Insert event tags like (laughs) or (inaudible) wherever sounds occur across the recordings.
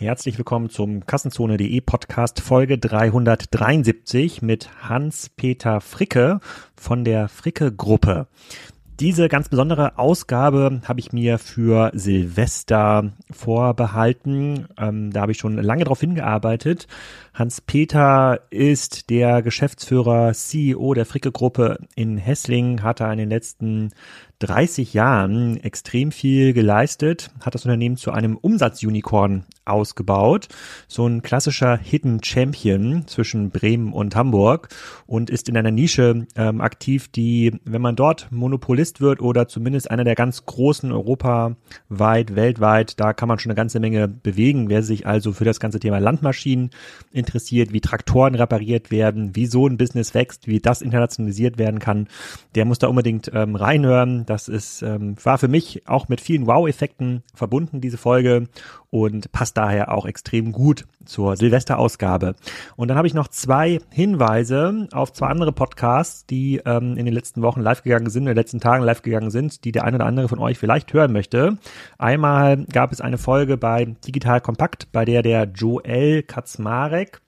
Herzlich willkommen zum Kassenzone.de Podcast Folge 373 mit Hans-Peter Fricke von der Fricke Gruppe. Diese ganz besondere Ausgabe habe ich mir für Silvester vorbehalten. Ähm, da habe ich schon lange darauf hingearbeitet. Hans-Peter ist der Geschäftsführer, CEO der Fricke Gruppe in Hessling, hat er in den letzten 30 Jahren extrem viel geleistet, hat das Unternehmen zu einem Umsatzunicorn ausgebaut. So ein klassischer Hidden Champion zwischen Bremen und Hamburg und ist in einer Nische ähm, aktiv, die, wenn man dort Monopolist wird oder zumindest einer der ganz großen europaweit, weltweit, da kann man schon eine ganze Menge bewegen. Wer sich also für das ganze Thema Landmaschinen interessiert, wie Traktoren repariert werden, wie so ein Business wächst, wie das internationalisiert werden kann, der muss da unbedingt ähm, reinhören. Das ist, ähm, war für mich auch mit vielen Wow-Effekten verbunden, diese Folge, und passt daher auch extrem gut zur Silvesterausgabe. Und dann habe ich noch zwei Hinweise auf zwei andere Podcasts, die ähm, in den letzten Wochen live gegangen sind, in den letzten Tagen live gegangen sind, die der eine oder andere von euch vielleicht hören möchte. Einmal gab es eine Folge bei Digital Kompakt, bei der der Joel Kaczmarek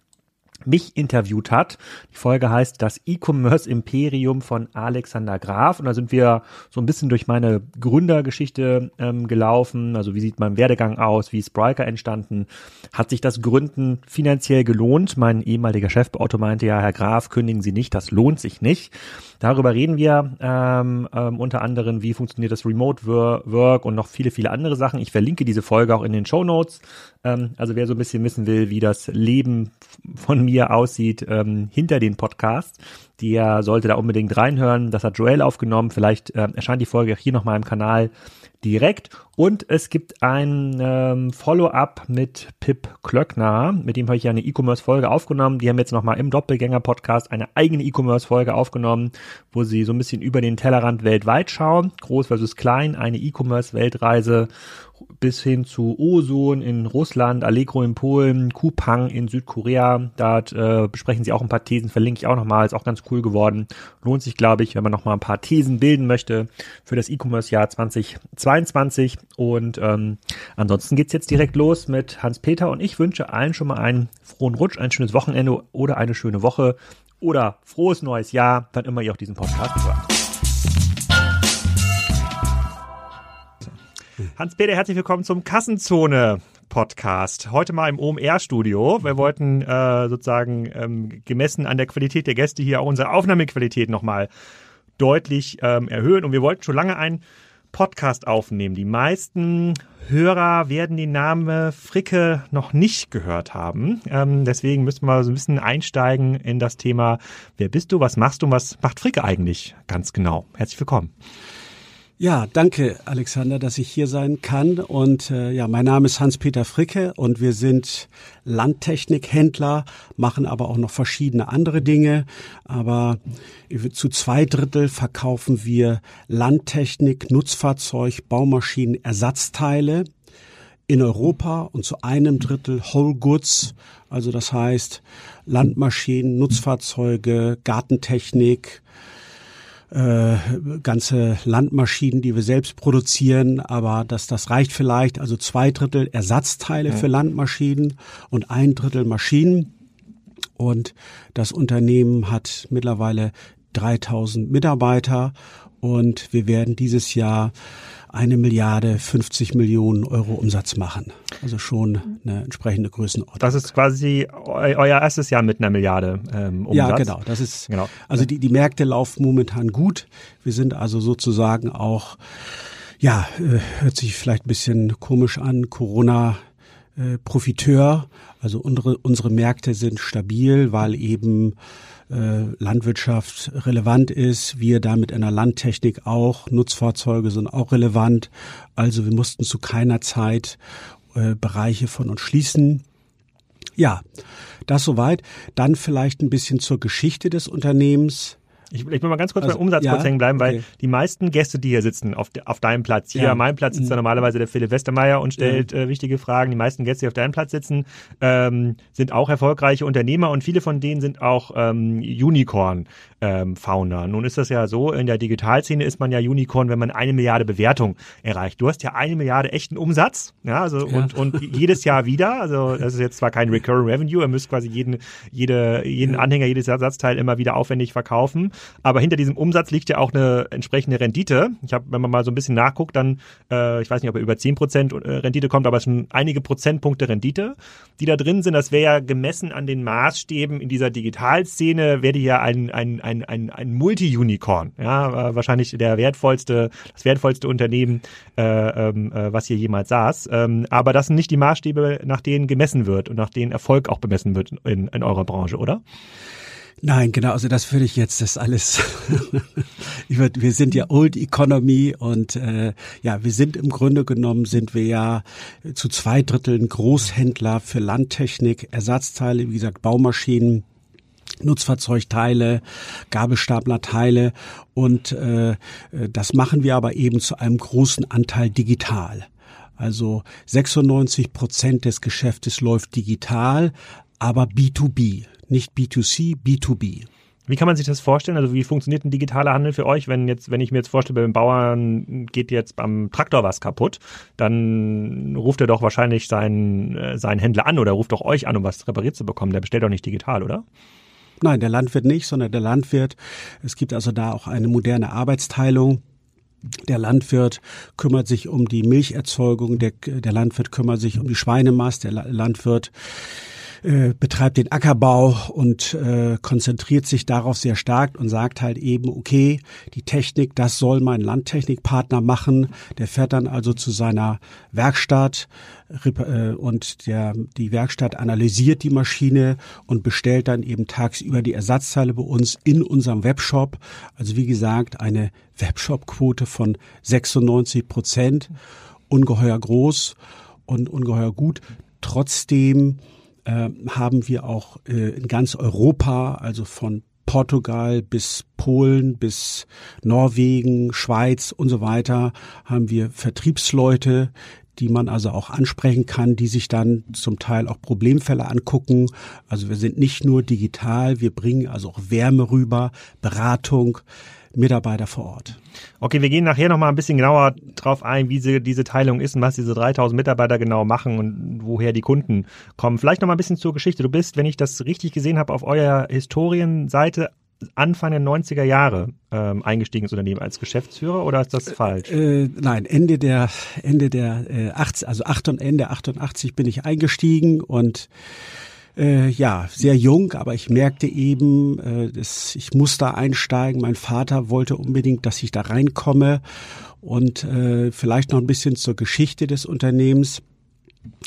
mich interviewt hat. Die Folge heißt Das E-Commerce Imperium von Alexander Graf. Und da sind wir so ein bisschen durch meine Gründergeschichte ähm, gelaufen. Also wie sieht mein Werdegang aus? Wie ist Spriker entstanden? Hat sich das Gründen finanziell gelohnt? Mein ehemaliger Chefbeauto meinte ja, Herr Graf, kündigen Sie nicht, das lohnt sich nicht. Darüber reden wir ähm, ähm, unter anderem, wie funktioniert das Remote Work und noch viele, viele andere Sachen. Ich verlinke diese Folge auch in den Show Notes. Ähm, also wer so ein bisschen wissen will, wie das Leben von mir aussieht ähm, hinter den Podcasts, der sollte da unbedingt reinhören. Das hat Joel aufgenommen. Vielleicht äh, erscheint die Folge auch hier nochmal im Kanal direkt. Und es gibt ein ähm, Follow-up mit Pip Klöckner, mit dem habe ich ja eine E-Commerce-Folge aufgenommen. Die haben jetzt nochmal im Doppelgänger-Podcast eine eigene E-Commerce-Folge aufgenommen, wo sie so ein bisschen über den Tellerrand weltweit schauen. Groß versus klein, eine E-Commerce-Weltreise bis hin zu Osun in Russland, Allegro in Polen, Kupang in Südkorea. Da äh, besprechen sie auch ein paar Thesen, verlinke ich auch nochmal, ist auch ganz cool geworden. Lohnt sich, glaube ich, wenn man nochmal ein paar Thesen bilden möchte für das E-Commerce-Jahr 2022. Und ähm, ansonsten geht's jetzt direkt los mit Hans-Peter und ich wünsche allen schon mal einen frohen Rutsch, ein schönes Wochenende oder eine schöne Woche oder frohes neues Jahr, wann immer ihr auch diesen Podcast hört. Hans-Peter, herzlich willkommen zum Kassenzone. Podcast. Heute mal im OMR-Studio. Wir wollten äh, sozusagen ähm, gemessen an der Qualität der Gäste hier auch unsere Aufnahmequalität nochmal deutlich ähm, erhöhen. Und wir wollten schon lange einen Podcast aufnehmen. Die meisten Hörer werden den Namen Fricke noch nicht gehört haben. Ähm, deswegen müssen wir so ein bisschen einsteigen in das Thema, wer bist du, was machst du und was macht Fricke eigentlich ganz genau. Herzlich willkommen. Ja, danke Alexander, dass ich hier sein kann. Und äh, ja, mein Name ist Hans-Peter Fricke und wir sind Landtechnikhändler, machen aber auch noch verschiedene andere Dinge. Aber zu zwei Drittel verkaufen wir Landtechnik, Nutzfahrzeug, Baumaschinen, Ersatzteile in Europa und zu einem Drittel Whole Goods, also das heißt Landmaschinen, Nutzfahrzeuge, Gartentechnik, äh, ganze Landmaschinen, die wir selbst produzieren, aber das, das reicht vielleicht. Also zwei Drittel Ersatzteile ja. für Landmaschinen und ein Drittel Maschinen. Und das Unternehmen hat mittlerweile 3000 Mitarbeiter und wir werden dieses Jahr eine Milliarde 50 Millionen Euro Umsatz machen. Also schon eine entsprechende Größenordnung. Das ist quasi eu euer erstes Jahr mit einer Milliarde ähm, Umsatz. Ja, genau. Das ist genau. Also die, die Märkte laufen momentan gut. Wir sind also sozusagen auch, ja, äh, hört sich vielleicht ein bisschen komisch an, Corona äh, Profiteur. Also unsere, unsere Märkte sind stabil, weil eben äh, Landwirtschaft relevant ist, wir da mit einer Landtechnik auch, Nutzfahrzeuge sind auch relevant. Also wir mussten zu keiner Zeit äh, Bereiche von uns schließen. Ja, das soweit. Dann vielleicht ein bisschen zur Geschichte des Unternehmens. Ich, ich will mal ganz kurz also, beim Umsatz ja, kurz hängen bleiben, weil okay. die meisten Gäste, die hier sitzen, auf, auf deinem Platz, hier ja. an meinem Platz sitzt mhm. normalerweise der Philipp Westermeier und stellt äh, wichtige Fragen. Die meisten Gäste, die auf deinem Platz sitzen, ähm, sind auch erfolgreiche Unternehmer und viele von denen sind auch ähm, Unicorn-Founder. Ähm, Nun ist das ja so, in der Digitalszene ist man ja Unicorn, wenn man eine Milliarde Bewertung erreicht. Du hast ja eine Milliarde echten Umsatz, ja, also ja. und, und jedes Jahr wieder. Also das ist jetzt zwar kein Recurring Revenue, ihr müsst quasi jeden, jede, jeden Anhänger, jedes Ersatzteil immer wieder aufwendig verkaufen. Aber hinter diesem Umsatz liegt ja auch eine entsprechende Rendite. Ich habe, wenn man mal so ein bisschen nachguckt, dann, äh, ich weiß nicht, ob er über 10 Prozent äh, Rendite kommt, aber es sind einige Prozentpunkte Rendite, die da drin sind. Das wäre ja gemessen an den Maßstäben in dieser Digitalszene, wäre ja ein, ein, ein, ein, ein Multi-Unicorn. Ja, äh, wahrscheinlich der wertvollste, das wertvollste Unternehmen, äh, ähm, äh, was hier jemals saß. Ähm, aber das sind nicht die Maßstäbe, nach denen gemessen wird und nach denen Erfolg auch bemessen wird in, in eurer Branche, oder? Nein, genau, also das würde ich jetzt das alles. (laughs) wir sind ja Old Economy und äh, ja, wir sind im Grunde genommen sind wir ja zu zwei Dritteln Großhändler für Landtechnik, Ersatzteile, wie gesagt Baumaschinen. Nutzfahrzeugteile, Gabelstaplerteile und äh, das machen wir aber eben zu einem großen Anteil digital. Also 96 Prozent des Geschäftes läuft digital, aber B2B nicht B2C, B2B. Wie kann man sich das vorstellen? Also wie funktioniert ein digitaler Handel für euch, wenn jetzt, wenn ich mir jetzt vorstelle, beim Bauern geht jetzt beim Traktor was kaputt, dann ruft er doch wahrscheinlich seinen, äh, seinen Händler an oder ruft doch euch an, um was repariert zu bekommen. Der bestellt doch nicht digital, oder? Nein, der Landwirt nicht, sondern der Landwirt. Es gibt also da auch eine moderne Arbeitsteilung. Der Landwirt kümmert sich um die Milcherzeugung, der, der Landwirt kümmert sich um die Schweinemast, der Landwirt äh, betreibt den Ackerbau und äh, konzentriert sich darauf sehr stark und sagt halt eben, okay, die Technik, das soll mein Landtechnikpartner machen. Der fährt dann also zu seiner Werkstatt äh, und der, die Werkstatt analysiert die Maschine und bestellt dann eben tagsüber die Ersatzteile bei uns in unserem Webshop. Also wie gesagt, eine Webshop-Quote von 96 Prozent, ungeheuer groß und ungeheuer gut. Trotzdem äh, haben wir auch äh, in ganz Europa, also von Portugal bis Polen bis Norwegen, Schweiz und so weiter, haben wir Vertriebsleute, die man also auch ansprechen kann, die sich dann zum Teil auch Problemfälle angucken. Also wir sind nicht nur digital, wir bringen also auch Wärme rüber, Beratung. Mitarbeiter vor Ort. Okay, wir gehen nachher nochmal ein bisschen genauer drauf ein, wie sie, diese Teilung ist und was diese 3000 Mitarbeiter genau machen und woher die Kunden kommen. Vielleicht nochmal ein bisschen zur Geschichte. Du bist, wenn ich das richtig gesehen habe, auf eurer Historienseite Anfang der 90er Jahre ähm, eingestiegen ins Unternehmen als Geschäftsführer oder ist das äh, falsch? Äh, nein, Ende der Ende der äh, 80, also 8 und Ende 88 bin ich eingestiegen und äh, ja, sehr jung, aber ich merkte eben, äh, das, ich muss da einsteigen. Mein Vater wollte unbedingt, dass ich da reinkomme. Und äh, vielleicht noch ein bisschen zur Geschichte des Unternehmens.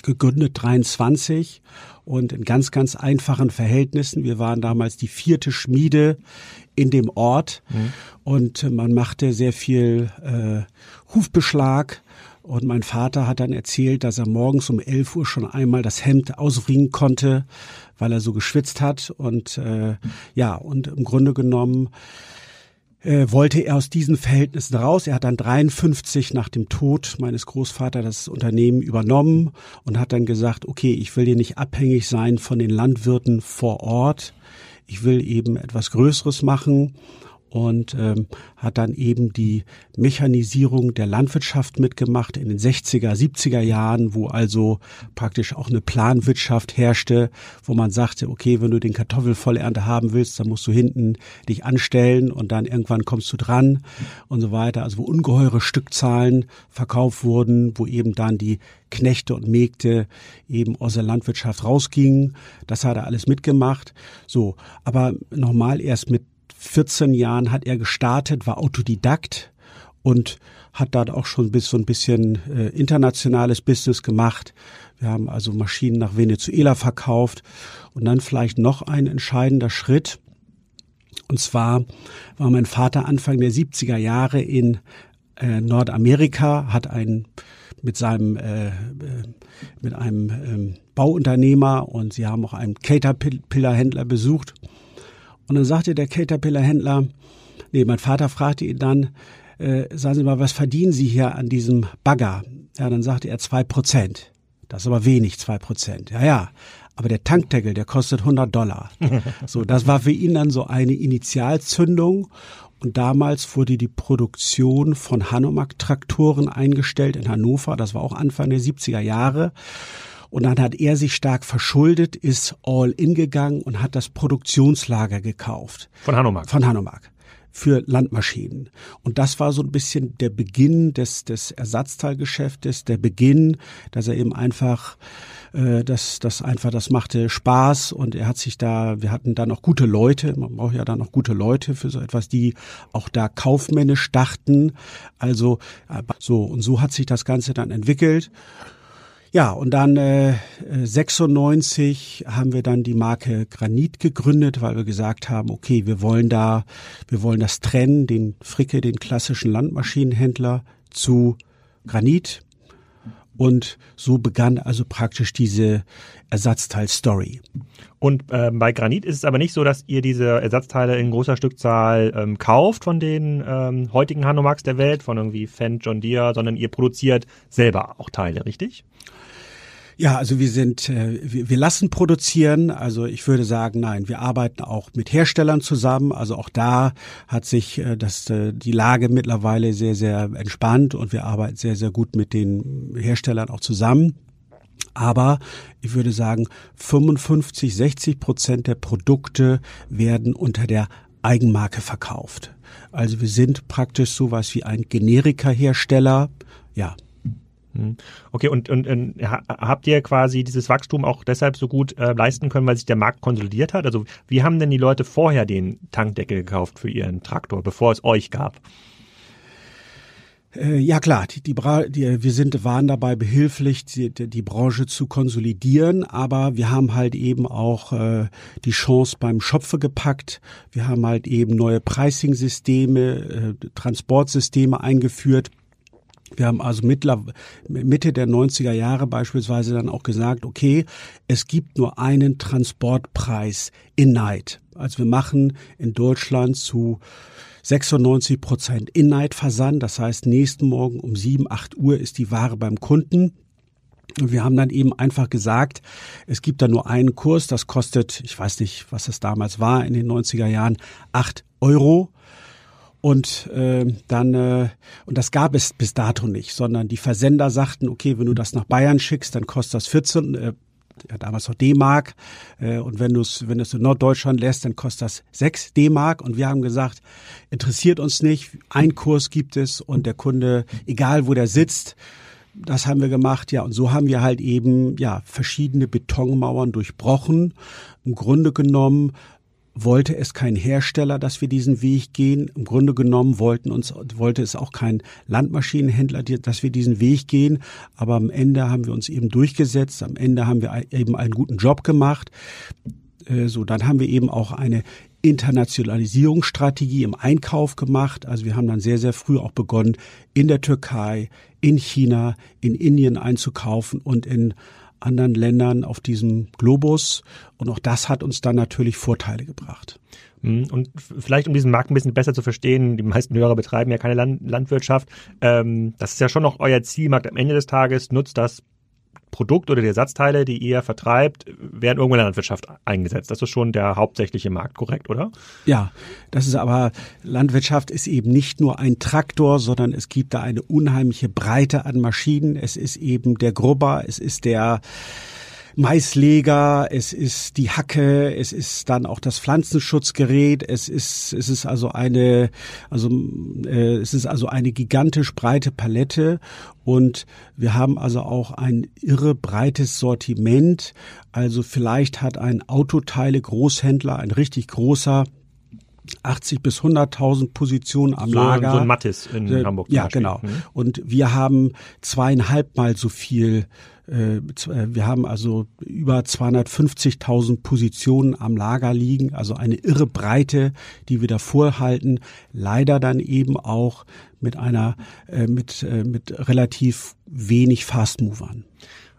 Gegründet 23 und in ganz, ganz einfachen Verhältnissen. Wir waren damals die vierte Schmiede in dem Ort mhm. und man machte sehr viel äh, Hufbeschlag und mein Vater hat dann erzählt, dass er morgens um 11 Uhr schon einmal das Hemd ausringen konnte, weil er so geschwitzt hat. Und äh, ja, und im Grunde genommen äh, wollte er aus diesen Verhältnissen raus. Er hat dann 53 nach dem Tod meines Großvaters das Unternehmen übernommen und hat dann gesagt, okay, ich will hier nicht abhängig sein von den Landwirten vor Ort. Ich will eben etwas Größeres machen und ähm, hat dann eben die Mechanisierung der Landwirtschaft mitgemacht in den 60er, 70er Jahren, wo also praktisch auch eine Planwirtschaft herrschte, wo man sagte, okay, wenn du den Kartoffelvollernte haben willst, dann musst du hinten dich anstellen und dann irgendwann kommst du dran und so weiter. Also wo ungeheure Stückzahlen verkauft wurden, wo eben dann die Knechte und Mägde eben aus der Landwirtschaft rausgingen. Das hat er alles mitgemacht. So, aber nochmal erst mit 14 Jahren hat er gestartet, war Autodidakt und hat dort auch schon bis so ein bisschen äh, internationales Business gemacht. Wir haben also Maschinen nach Venezuela verkauft und dann vielleicht noch ein entscheidender Schritt. Und zwar war mein Vater Anfang der 70er Jahre in äh, Nordamerika, hat ein mit seinem äh, äh mit einem ähm, Bauunternehmer und sie haben auch einen Caterpillar-Händler besucht Und dann sagte der Caterpillar-Händler, nee, mein Vater fragte ihn dann, äh, sagen Sie mal, was verdienen Sie hier an diesem Bagger? Ja, dann sagte er zwei Prozent. Das ist aber wenig, zwei Prozent. Ja, ja. Aber der Tankdeckel, der kostet 100 Dollar. (laughs) So, das war für ihn dann so eine Initialzündung. Und damals wurde die Produktion von Hanomag-Traktoren eingestellt in Hannover. Das war auch Anfang der 70er Jahre. Und dann hat er sich stark verschuldet, ist all in gegangen und hat das Produktionslager gekauft. Von Hanomag? Von Hanomag für Landmaschinen. Und das war so ein bisschen der Beginn des, des Ersatzteilgeschäftes, der Beginn, dass er eben einfach äh, das, das einfach, das machte Spaß und er hat sich da, wir hatten da noch gute Leute, man braucht ja da noch gute Leute für so etwas, die auch da kaufmännisch dachten. Also äh, so und so hat sich das Ganze dann entwickelt. Ja, und dann äh, 96 haben wir dann die Marke Granit gegründet, weil wir gesagt haben, okay, wir wollen da, wir wollen das trennen, den Fricke, den klassischen Landmaschinenhändler zu Granit. Und so begann also praktisch diese Ersatzteil-Story. Und äh, bei Granit ist es aber nicht so, dass ihr diese Ersatzteile in großer Stückzahl ähm, kauft von den ähm, heutigen Hanomaks der Welt, von irgendwie Fendt, John Deere, sondern ihr produziert selber auch Teile, richtig? Ja, also wir sind, äh, wir lassen produzieren. Also ich würde sagen, nein, wir arbeiten auch mit Herstellern zusammen. Also auch da hat sich äh, das, äh, die Lage mittlerweile sehr, sehr entspannt und wir arbeiten sehr, sehr gut mit den Herstellern auch zusammen. Aber ich würde sagen, 55, 60 Prozent der Produkte werden unter der Eigenmarke verkauft. Also wir sind praktisch sowas wie ein Generika-Hersteller. Ja. Okay, und, und, und habt ihr quasi dieses Wachstum auch deshalb so gut äh, leisten können, weil sich der Markt konsolidiert hat? Also wie haben denn die Leute vorher den Tankdeckel gekauft für ihren Traktor, bevor es euch gab? Äh, ja klar, die, die, die, wir sind waren dabei behilflich, die, die Branche zu konsolidieren, aber wir haben halt eben auch äh, die Chance beim Schopfe gepackt. Wir haben halt eben neue Pricing-Systeme, äh, Transportsysteme eingeführt wir haben also Mitte der 90er Jahre beispielsweise dann auch gesagt, okay, es gibt nur einen Transportpreis in Night. Also wir machen in Deutschland zu 96 Prozent In-Night-Versand. Das heißt, nächsten Morgen um 7, 8 Uhr ist die Ware beim Kunden. Und wir haben dann eben einfach gesagt, es gibt da nur einen Kurs, das kostet, ich weiß nicht, was es damals war in den 90er Jahren, 8 Euro. Und äh, dann, äh, und das gab es bis dato nicht, sondern die Versender sagten, okay, wenn du das nach Bayern schickst, dann kostet das 14, äh, ja, damals noch D-Mark. Äh, und wenn du es wenn du's in Norddeutschland lässt, dann kostet das 6 D-Mark. Und wir haben gesagt, interessiert uns nicht, ein Kurs gibt es und der Kunde, egal wo der sitzt, das haben wir gemacht, ja. Und so haben wir halt eben, ja, verschiedene Betonmauern durchbrochen. Im Grunde genommen wollte es kein Hersteller, dass wir diesen Weg gehen. Im Grunde genommen wollten uns, wollte es auch kein Landmaschinenhändler, dass wir diesen Weg gehen. Aber am Ende haben wir uns eben durchgesetzt. Am Ende haben wir eben einen guten Job gemacht. Äh, so, dann haben wir eben auch eine Internationalisierungsstrategie im Einkauf gemacht. Also wir haben dann sehr, sehr früh auch begonnen, in der Türkei, in China, in Indien einzukaufen und in anderen Ländern auf diesem Globus. Und auch das hat uns dann natürlich Vorteile gebracht. Hm, und vielleicht, um diesen Markt ein bisschen besser zu verstehen, die meisten Hörer betreiben ja keine Land Landwirtschaft. Ähm, das ist ja schon noch euer Zielmarkt. Am Ende des Tages nutzt das Produkt oder die Ersatzteile, die ihr vertreibt, werden irgendwo in der Landwirtschaft eingesetzt. Das ist schon der hauptsächliche Markt, korrekt, oder? Ja, das ist aber, Landwirtschaft ist eben nicht nur ein Traktor, sondern es gibt da eine unheimliche Breite an Maschinen. Es ist eben der Grubber, es ist der Maisleger, es ist die Hacke, es ist dann auch das Pflanzenschutzgerät, es ist es ist also eine also äh, es ist also eine gigantisch breite Palette und wir haben also auch ein irre breites Sortiment. Also vielleicht hat ein Autoteile Großhändler, ein richtig großer 80 bis 100.000 Positionen am so, Lager. So ein Mattis in äh, Hamburg. Ja, genau. Mhm. Und wir haben zweieinhalb Mal so viel äh, wir haben also über 250.000 Positionen am Lager liegen, also eine irre Breite, die wir da vorhalten. Leider dann eben auch mit einer, äh, mit, äh, mit relativ wenig Fast Movern.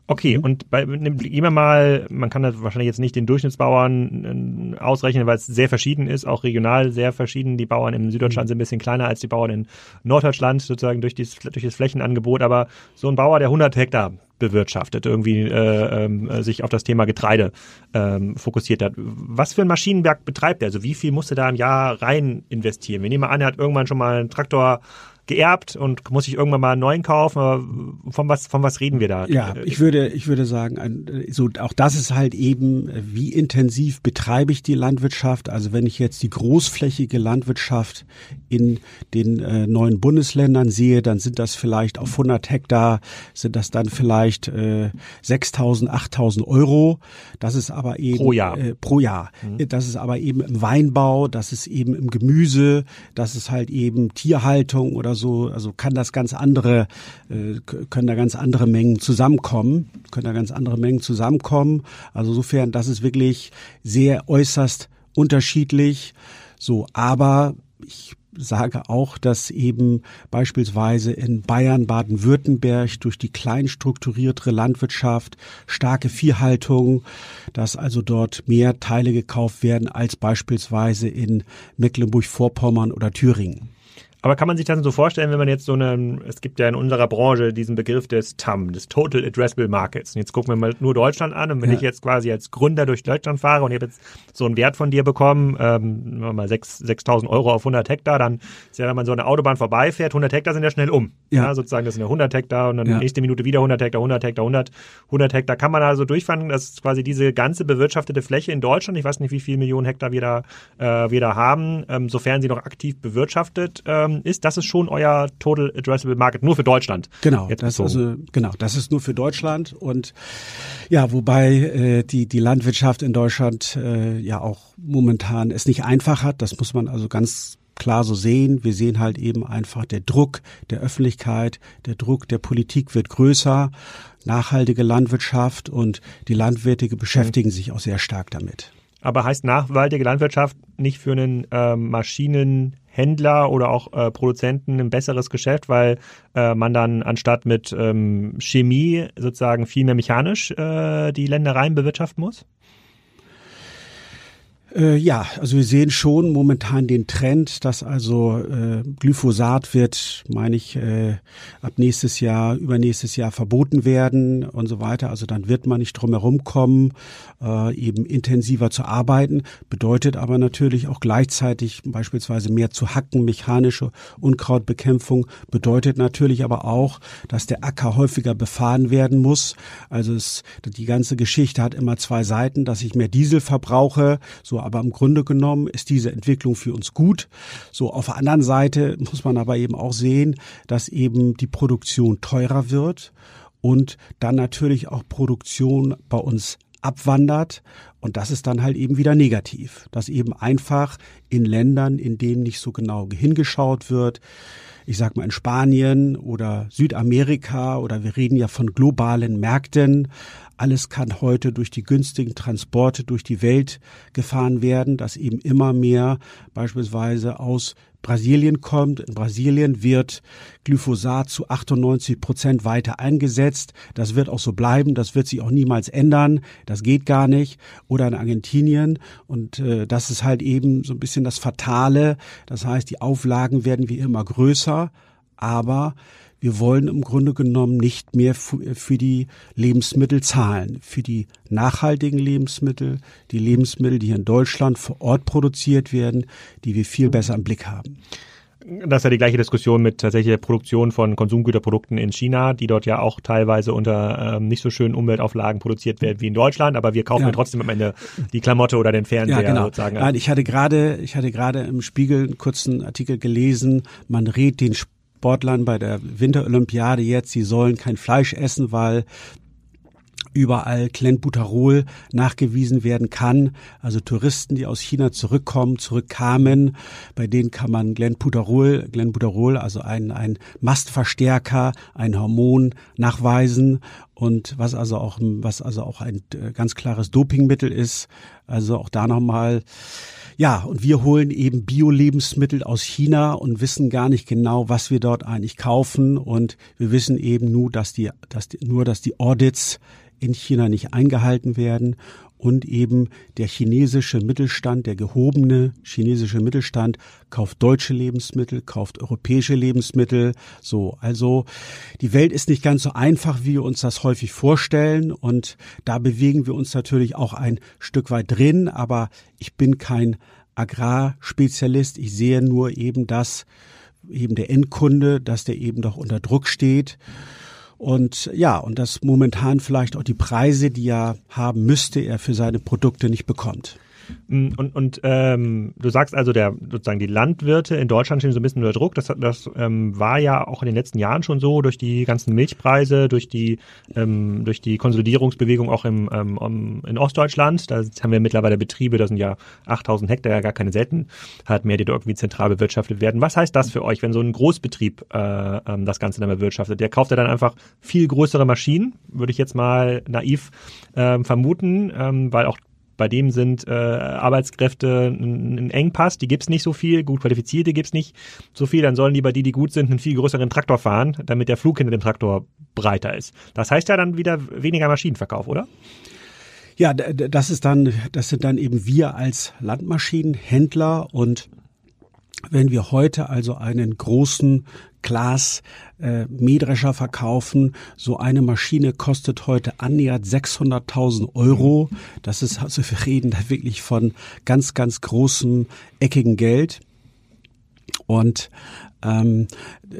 Okay, mhm. und bei, gehen wir mal, man kann das wahrscheinlich jetzt nicht den Durchschnittsbauern äh, ausrechnen, weil es sehr verschieden ist, auch regional sehr verschieden. Die Bauern in Süddeutschland mhm. sind ein bisschen kleiner als die Bauern in Norddeutschland, sozusagen durch, dies, durch das Flächenangebot. Aber so ein Bauer, der 100 Hektar bewirtschaftet, irgendwie äh, äh, sich auf das Thema Getreide ähm, fokussiert hat. Was für ein Maschinenwerk betreibt er? Also wie viel musste da im Jahr rein investieren? Wir nehmen mal an, er hat irgendwann schon mal einen Traktor geerbt und muss ich irgendwann mal einen neuen kaufen. Von was, von was reden wir da? Ja, ich würde, ich würde sagen, so, auch das ist halt eben, wie intensiv betreibe ich die Landwirtschaft? Also wenn ich jetzt die großflächige Landwirtschaft in den äh, neuen Bundesländern sehe, dann sind das vielleicht auf 100 Hektar, sind das dann vielleicht äh, 6.000, 8.000 Euro. Das ist aber eben pro Jahr. Äh, pro Jahr. Mhm. Das ist aber eben im Weinbau, das ist eben im Gemüse, das ist halt eben Tierhaltung oder so, also kann das ganz andere, äh, können da ganz andere Mengen zusammenkommen, können da ganz andere Mengen zusammenkommen. Also insofern, das ist wirklich sehr äußerst unterschiedlich. So, aber ich sage auch, dass eben beispielsweise in Bayern, Baden-Württemberg durch die klein strukturiertere Landwirtschaft, starke Viehhaltung, dass also dort mehr Teile gekauft werden als beispielsweise in Mecklenburg-Vorpommern oder Thüringen. Aber kann man sich das so vorstellen, wenn man jetzt so eine, es gibt ja in unserer Branche diesen Begriff des TAM, des Total Addressable Markets. Und jetzt gucken wir mal nur Deutschland an. Und wenn ja. ich jetzt quasi als Gründer durch Deutschland fahre und ich habe jetzt so einen Wert von dir bekommen, ähm, mal 6.000 Euro auf 100 Hektar, dann ist ja, wenn man so eine Autobahn vorbeifährt, 100 Hektar sind ja schnell um. Ja. ja sozusagen, das sind ja 100 Hektar und dann ja. nächste Minute wieder 100 Hektar, 100 Hektar, 100, 100 Hektar. Kann man also durchfahren, dass quasi diese ganze bewirtschaftete Fläche in Deutschland, ich weiß nicht, wie viele Millionen Hektar wir da, äh, wir da haben, ähm, sofern sie noch aktiv bewirtschaftet ähm, ist, das ist schon euer Total Addressable Market nur für Deutschland. Genau, das also genau, das ist nur für Deutschland und ja, wobei äh, die die Landwirtschaft in Deutschland äh, ja auch momentan es nicht einfach hat, das muss man also ganz klar so sehen. Wir sehen halt eben einfach der Druck der Öffentlichkeit, der Druck der Politik wird größer, nachhaltige Landwirtschaft und die Landwirte beschäftigen sich auch sehr stark damit. Aber heißt nachhaltige Landwirtschaft nicht für einen äh, Maschinenhändler oder auch äh, Produzenten ein besseres Geschäft, weil äh, man dann anstatt mit ähm, Chemie sozusagen viel mehr mechanisch äh, die Ländereien bewirtschaften muss? Äh, ja, also wir sehen schon momentan den Trend, dass also äh, Glyphosat wird, meine ich, äh, ab nächstes Jahr, übernächstes Jahr verboten werden und so weiter. Also dann wird man nicht drum herum kommen, äh, eben intensiver zu arbeiten. Bedeutet aber natürlich auch gleichzeitig beispielsweise mehr zu hacken, mechanische Unkrautbekämpfung. Bedeutet natürlich aber auch, dass der Acker häufiger befahren werden muss. Also es, die ganze Geschichte hat immer zwei Seiten, dass ich mehr Diesel verbrauche, so aber im Grunde genommen ist diese Entwicklung für uns gut. So auf der anderen Seite muss man aber eben auch sehen, dass eben die Produktion teurer wird und dann natürlich auch Produktion bei uns abwandert. Und das ist dann halt eben wieder negativ, dass eben einfach in Ländern, in denen nicht so genau hingeschaut wird, ich sag mal in Spanien oder Südamerika oder wir reden ja von globalen Märkten, alles kann heute durch die günstigen Transporte durch die Welt gefahren werden, dass eben immer mehr beispielsweise aus Brasilien kommt. In Brasilien wird Glyphosat zu 98 Prozent weiter eingesetzt. Das wird auch so bleiben. Das wird sich auch niemals ändern. Das geht gar nicht. Oder in Argentinien. Und äh, das ist halt eben so ein bisschen das Fatale. Das heißt, die Auflagen werden wie immer größer. Aber wir wollen im Grunde genommen nicht mehr für die Lebensmittel zahlen, für die nachhaltigen Lebensmittel, die Lebensmittel, die hier in Deutschland vor Ort produziert werden, die wir viel besser im Blick haben. Das ist ja die gleiche Diskussion mit tatsächlich der Produktion von Konsumgüterprodukten in China, die dort ja auch teilweise unter ähm, nicht so schönen Umweltauflagen produziert werden wie in Deutschland, aber wir kaufen ja, ja trotzdem am Ende die Klamotte oder den Fernseher ja, genau. sozusagen. Nein, ich hatte gerade, ich hatte gerade im Spiegel einen kurzen Artikel gelesen, man rät den Sportlern bei der Winterolympiade jetzt, sie sollen kein Fleisch essen, weil überall Clenbuterol nachgewiesen werden kann. Also Touristen, die aus China zurückkommen, zurückkamen, bei denen kann man Glenbuterol, Glenbuterol, also ein, ein Mastverstärker, ein Hormon nachweisen und was also auch, was also auch ein äh, ganz klares Dopingmittel ist. Also auch da nochmal ja, und wir holen eben Bio-Lebensmittel aus China und wissen gar nicht genau, was wir dort eigentlich kaufen. Und wir wissen eben nur, dass die, dass die, nur, dass die Audits in China nicht eingehalten werden und eben der chinesische Mittelstand, der gehobene chinesische Mittelstand kauft deutsche Lebensmittel, kauft europäische Lebensmittel. So, also die Welt ist nicht ganz so einfach, wie wir uns das häufig vorstellen und da bewegen wir uns natürlich auch ein Stück weit drin, aber ich bin kein Agrarspezialist. Ich sehe nur eben, dass eben der Endkunde, dass der eben doch unter Druck steht. Und ja, und dass momentan vielleicht auch die Preise, die er haben müsste, er für seine Produkte nicht bekommt. Mm, und, und ähm, du sagst also, der sozusagen die Landwirte in Deutschland stehen so ein bisschen unter Druck. Das, das ähm, war ja auch in den letzten Jahren schon so durch die ganzen Milchpreise, durch die ähm, durch die Konsolidierungsbewegung auch im, ähm, in Ostdeutschland. Da haben wir mittlerweile Betriebe, da sind ja 8000 Hektar, ja gar keine Seltenheit mehr, die da irgendwie zentral bewirtschaftet werden. Was heißt das für euch, wenn so ein Großbetrieb äh, ähm, das Ganze dann bewirtschaftet? Der kauft ja dann einfach viel größere Maschinen, würde ich jetzt mal naiv ähm, vermuten, ähm, weil auch bei dem sind äh, Arbeitskräfte ein, Engpass, die gibt's nicht so viel, gut qualifizierte gibt's nicht so viel, dann sollen lieber die, die gut sind, einen viel größeren Traktor fahren, damit der Flug hinter dem Traktor breiter ist. Das heißt ja dann wieder weniger Maschinenverkauf, oder? Ja, das ist dann, das sind dann eben wir als Landmaschinenhändler und wenn wir heute also einen großen Glas äh, Mähdrescher verkaufen. So eine Maschine kostet heute annähernd 600.000 Euro. Das ist also, wir reden da wirklich von ganz, ganz großem, eckigen Geld. Und ähm,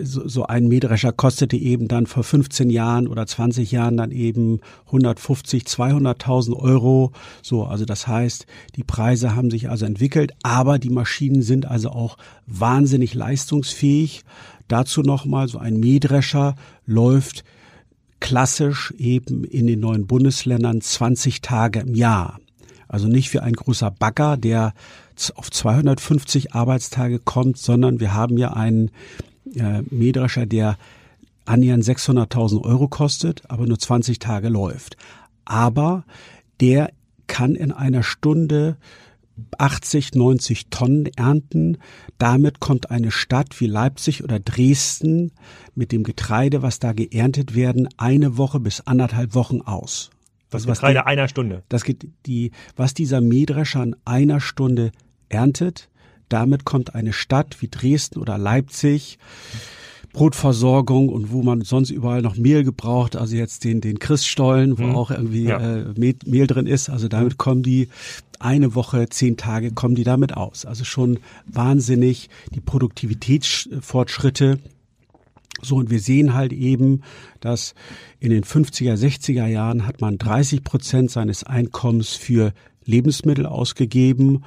so, so ein Mähdrescher kostete eben dann vor 15 Jahren oder 20 Jahren dann eben 150, 200.000 Euro. So, also das heißt, die Preise haben sich also entwickelt, aber die Maschinen sind also auch wahnsinnig leistungsfähig. Dazu nochmal, so ein Mähdrescher läuft klassisch eben in den neuen Bundesländern 20 Tage im Jahr. Also nicht wie ein großer Bagger, der auf 250 Arbeitstage kommt, sondern wir haben ja einen äh, Mähdrescher, der annähernd 600.000 Euro kostet, aber nur 20 Tage läuft. Aber der kann in einer Stunde 80, 90 Tonnen ernten. Damit kommt eine Stadt wie Leipzig oder Dresden mit dem Getreide, was da geerntet werden, eine Woche bis anderthalb Wochen aus. Das was Getreide die, einer Stunde. Das geht die, was dieser Mähdrescher in einer Stunde erntet, damit kommt eine Stadt wie Dresden oder Leipzig Brotversorgung und wo man sonst überall noch Mehl gebraucht, also jetzt den, den Christstollen, wo hm. auch irgendwie ja. äh, Mehl, Mehl, drin ist. Also damit kommen die eine Woche, zehn Tage kommen die damit aus. Also schon wahnsinnig die Produktivitätsfortschritte. So, und wir sehen halt eben, dass in den 50er, 60er Jahren hat man 30 Prozent seines Einkommens für Lebensmittel ausgegeben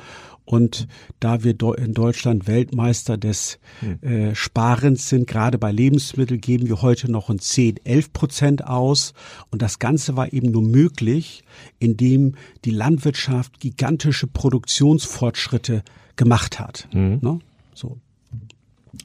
und da wir in Deutschland Weltmeister des hm. äh, Sparens sind, gerade bei Lebensmitteln, geben wir heute noch ein 10, 11 Prozent aus. Und das Ganze war eben nur möglich, indem die Landwirtschaft gigantische Produktionsfortschritte gemacht hat. Mhm. Ne? So.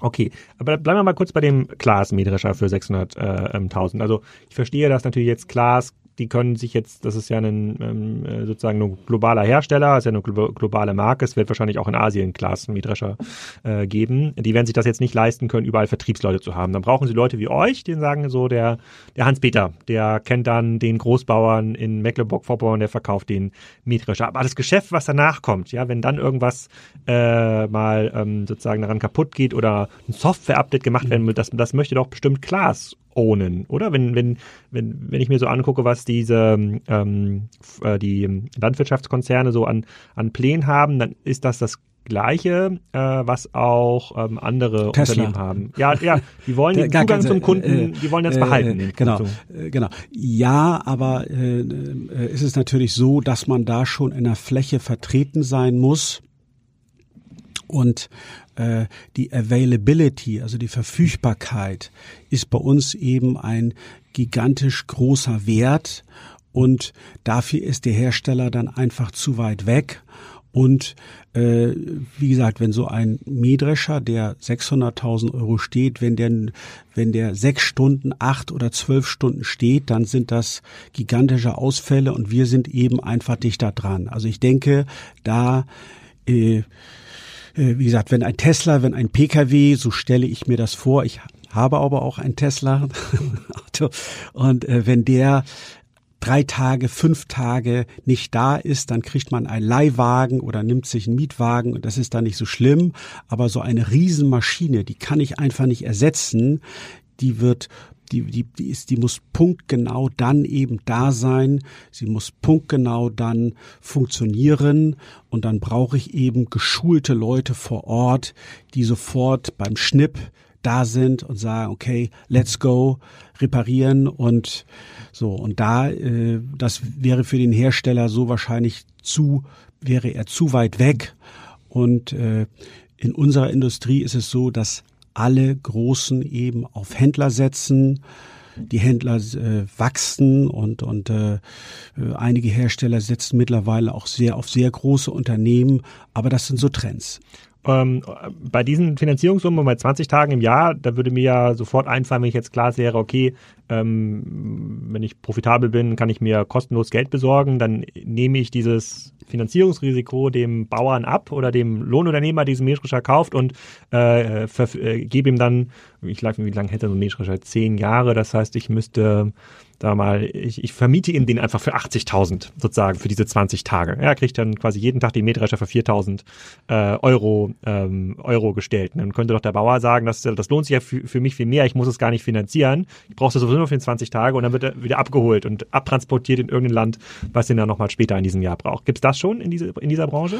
Okay, aber bleiben wir mal kurz bei dem Klaas-Mähdrescher für 600.000. Also ich verstehe, dass natürlich jetzt Klaas die können sich jetzt, das ist ja ein ähm, äh, sozusagen ein globaler Hersteller, ist ja eine globale Marke, es wird wahrscheinlich auch in Asien Glas Mähdrescher äh, geben. Die werden sich das jetzt nicht leisten können, überall Vertriebsleute zu haben. Dann brauchen sie Leute wie euch, die sagen so, der, der Hans-Peter, der kennt dann den Großbauern in Mecklenburg-Vorpommern, der verkauft den Mähdrescher. Aber das Geschäft, was danach kommt, ja, wenn dann irgendwas äh, mal ähm, sozusagen daran kaputt geht oder ein Software-Update gemacht werden will, das, das möchte doch bestimmt Klaas ownen, oder? Wenn, wenn, wenn, wenn ich mir so angucke, was diese ähm, äh, die Landwirtschaftskonzerne so an, an Plänen haben, dann ist das das Gleiche, äh, was auch ähm, andere Tesla. Unternehmen haben. Ja, ja, die wollen (laughs) den Zugang zum Kunden, äh, die wollen das äh, behalten. Äh, genau, äh, genau. Ja, aber äh, äh, ist es natürlich so, dass man da schon in der Fläche vertreten sein muss. Und äh, die Availability, also die Verfügbarkeit, ist bei uns eben ein gigantisch großer Wert. und dafür ist der Hersteller dann einfach zu weit weg. Und äh, wie gesagt, wenn so ein Mähdrescher, der 600.000 Euro steht, wenn der, wenn der sechs Stunden, acht oder zwölf Stunden steht, dann sind das gigantische Ausfälle und wir sind eben einfach dichter dran. Also ich denke, da äh, wie gesagt, wenn ein Tesla, wenn ein Pkw, so stelle ich mir das vor, ich habe aber auch ein Tesla (laughs) und äh, wenn der drei Tage, fünf Tage nicht da ist, dann kriegt man einen Leihwagen oder nimmt sich einen Mietwagen und das ist dann nicht so schlimm. Aber so eine Riesenmaschine, die kann ich einfach nicht ersetzen. Die wird die, die, die, ist, die muss punktgenau dann eben da sein. Sie muss punktgenau dann funktionieren. Und dann brauche ich eben geschulte Leute vor Ort, die sofort beim Schnipp da sind und sagen, okay, let's go, reparieren und so. Und da, äh, das wäre für den Hersteller so wahrscheinlich zu, wäre er zu weit weg. Und äh, in unserer Industrie ist es so, dass alle Großen eben auf Händler setzen. Die Händler äh, wachsen und, und äh, einige Hersteller setzen mittlerweile auch sehr auf sehr große Unternehmen, aber das sind so Trends. Ähm, bei diesen Finanzierungssummen bei 20 Tagen im Jahr, da würde mir ja sofort einfallen, wenn ich jetzt klar wäre, okay, ähm, wenn ich profitabel bin, kann ich mir kostenlos Geld besorgen, dann nehme ich dieses Finanzierungsrisiko dem Bauern ab oder dem Lohnunternehmer, der diesen Mähdrescher kauft und äh, äh, gebe ihm dann, ich glaube, wie lange hätte so ein Mähdrescher? Zehn Jahre, das heißt, ich müsste da mal, ich, ich vermiete ihm den einfach für 80.000 sozusagen für diese 20 Tage. Er kriegt dann quasi jeden Tag den Mähdrescher für 4.000 äh, Euro, ähm, Euro gestellt. dann könnte doch der Bauer sagen, das, das lohnt sich ja für, für mich viel mehr, ich muss es gar nicht finanzieren. Ich brauche es sowieso nur für den 20 Tage und dann wird er wieder abgeholt und abtransportiert in irgendein Land, was den dann nochmal später in diesem Jahr braucht. Gibt es das schon in, diese, in dieser Branche?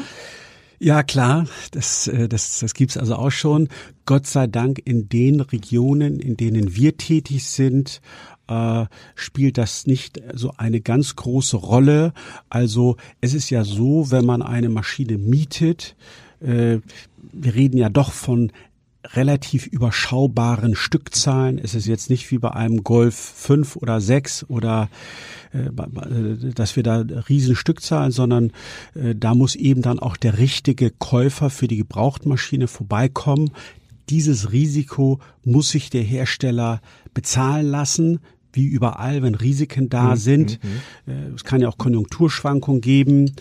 Ja, klar, das, äh, das, das gibt's also auch schon. Gott sei Dank in den Regionen, in denen wir tätig sind, äh, spielt das nicht so eine ganz große Rolle. Also es ist ja so, wenn man eine Maschine mietet, äh, wir reden ja doch von relativ überschaubaren Stückzahlen. Es ist jetzt nicht wie bei einem Golf 5 oder 6 oder äh, dass wir da riesen Stückzahlen, sondern äh, da muss eben dann auch der richtige Käufer für die Gebrauchtmaschine vorbeikommen. Dieses Risiko muss sich der Hersteller bezahlen lassen wie überall, wenn Risiken da mhm. sind. Mhm. Äh, es kann ja auch Konjunkturschwankungen geben.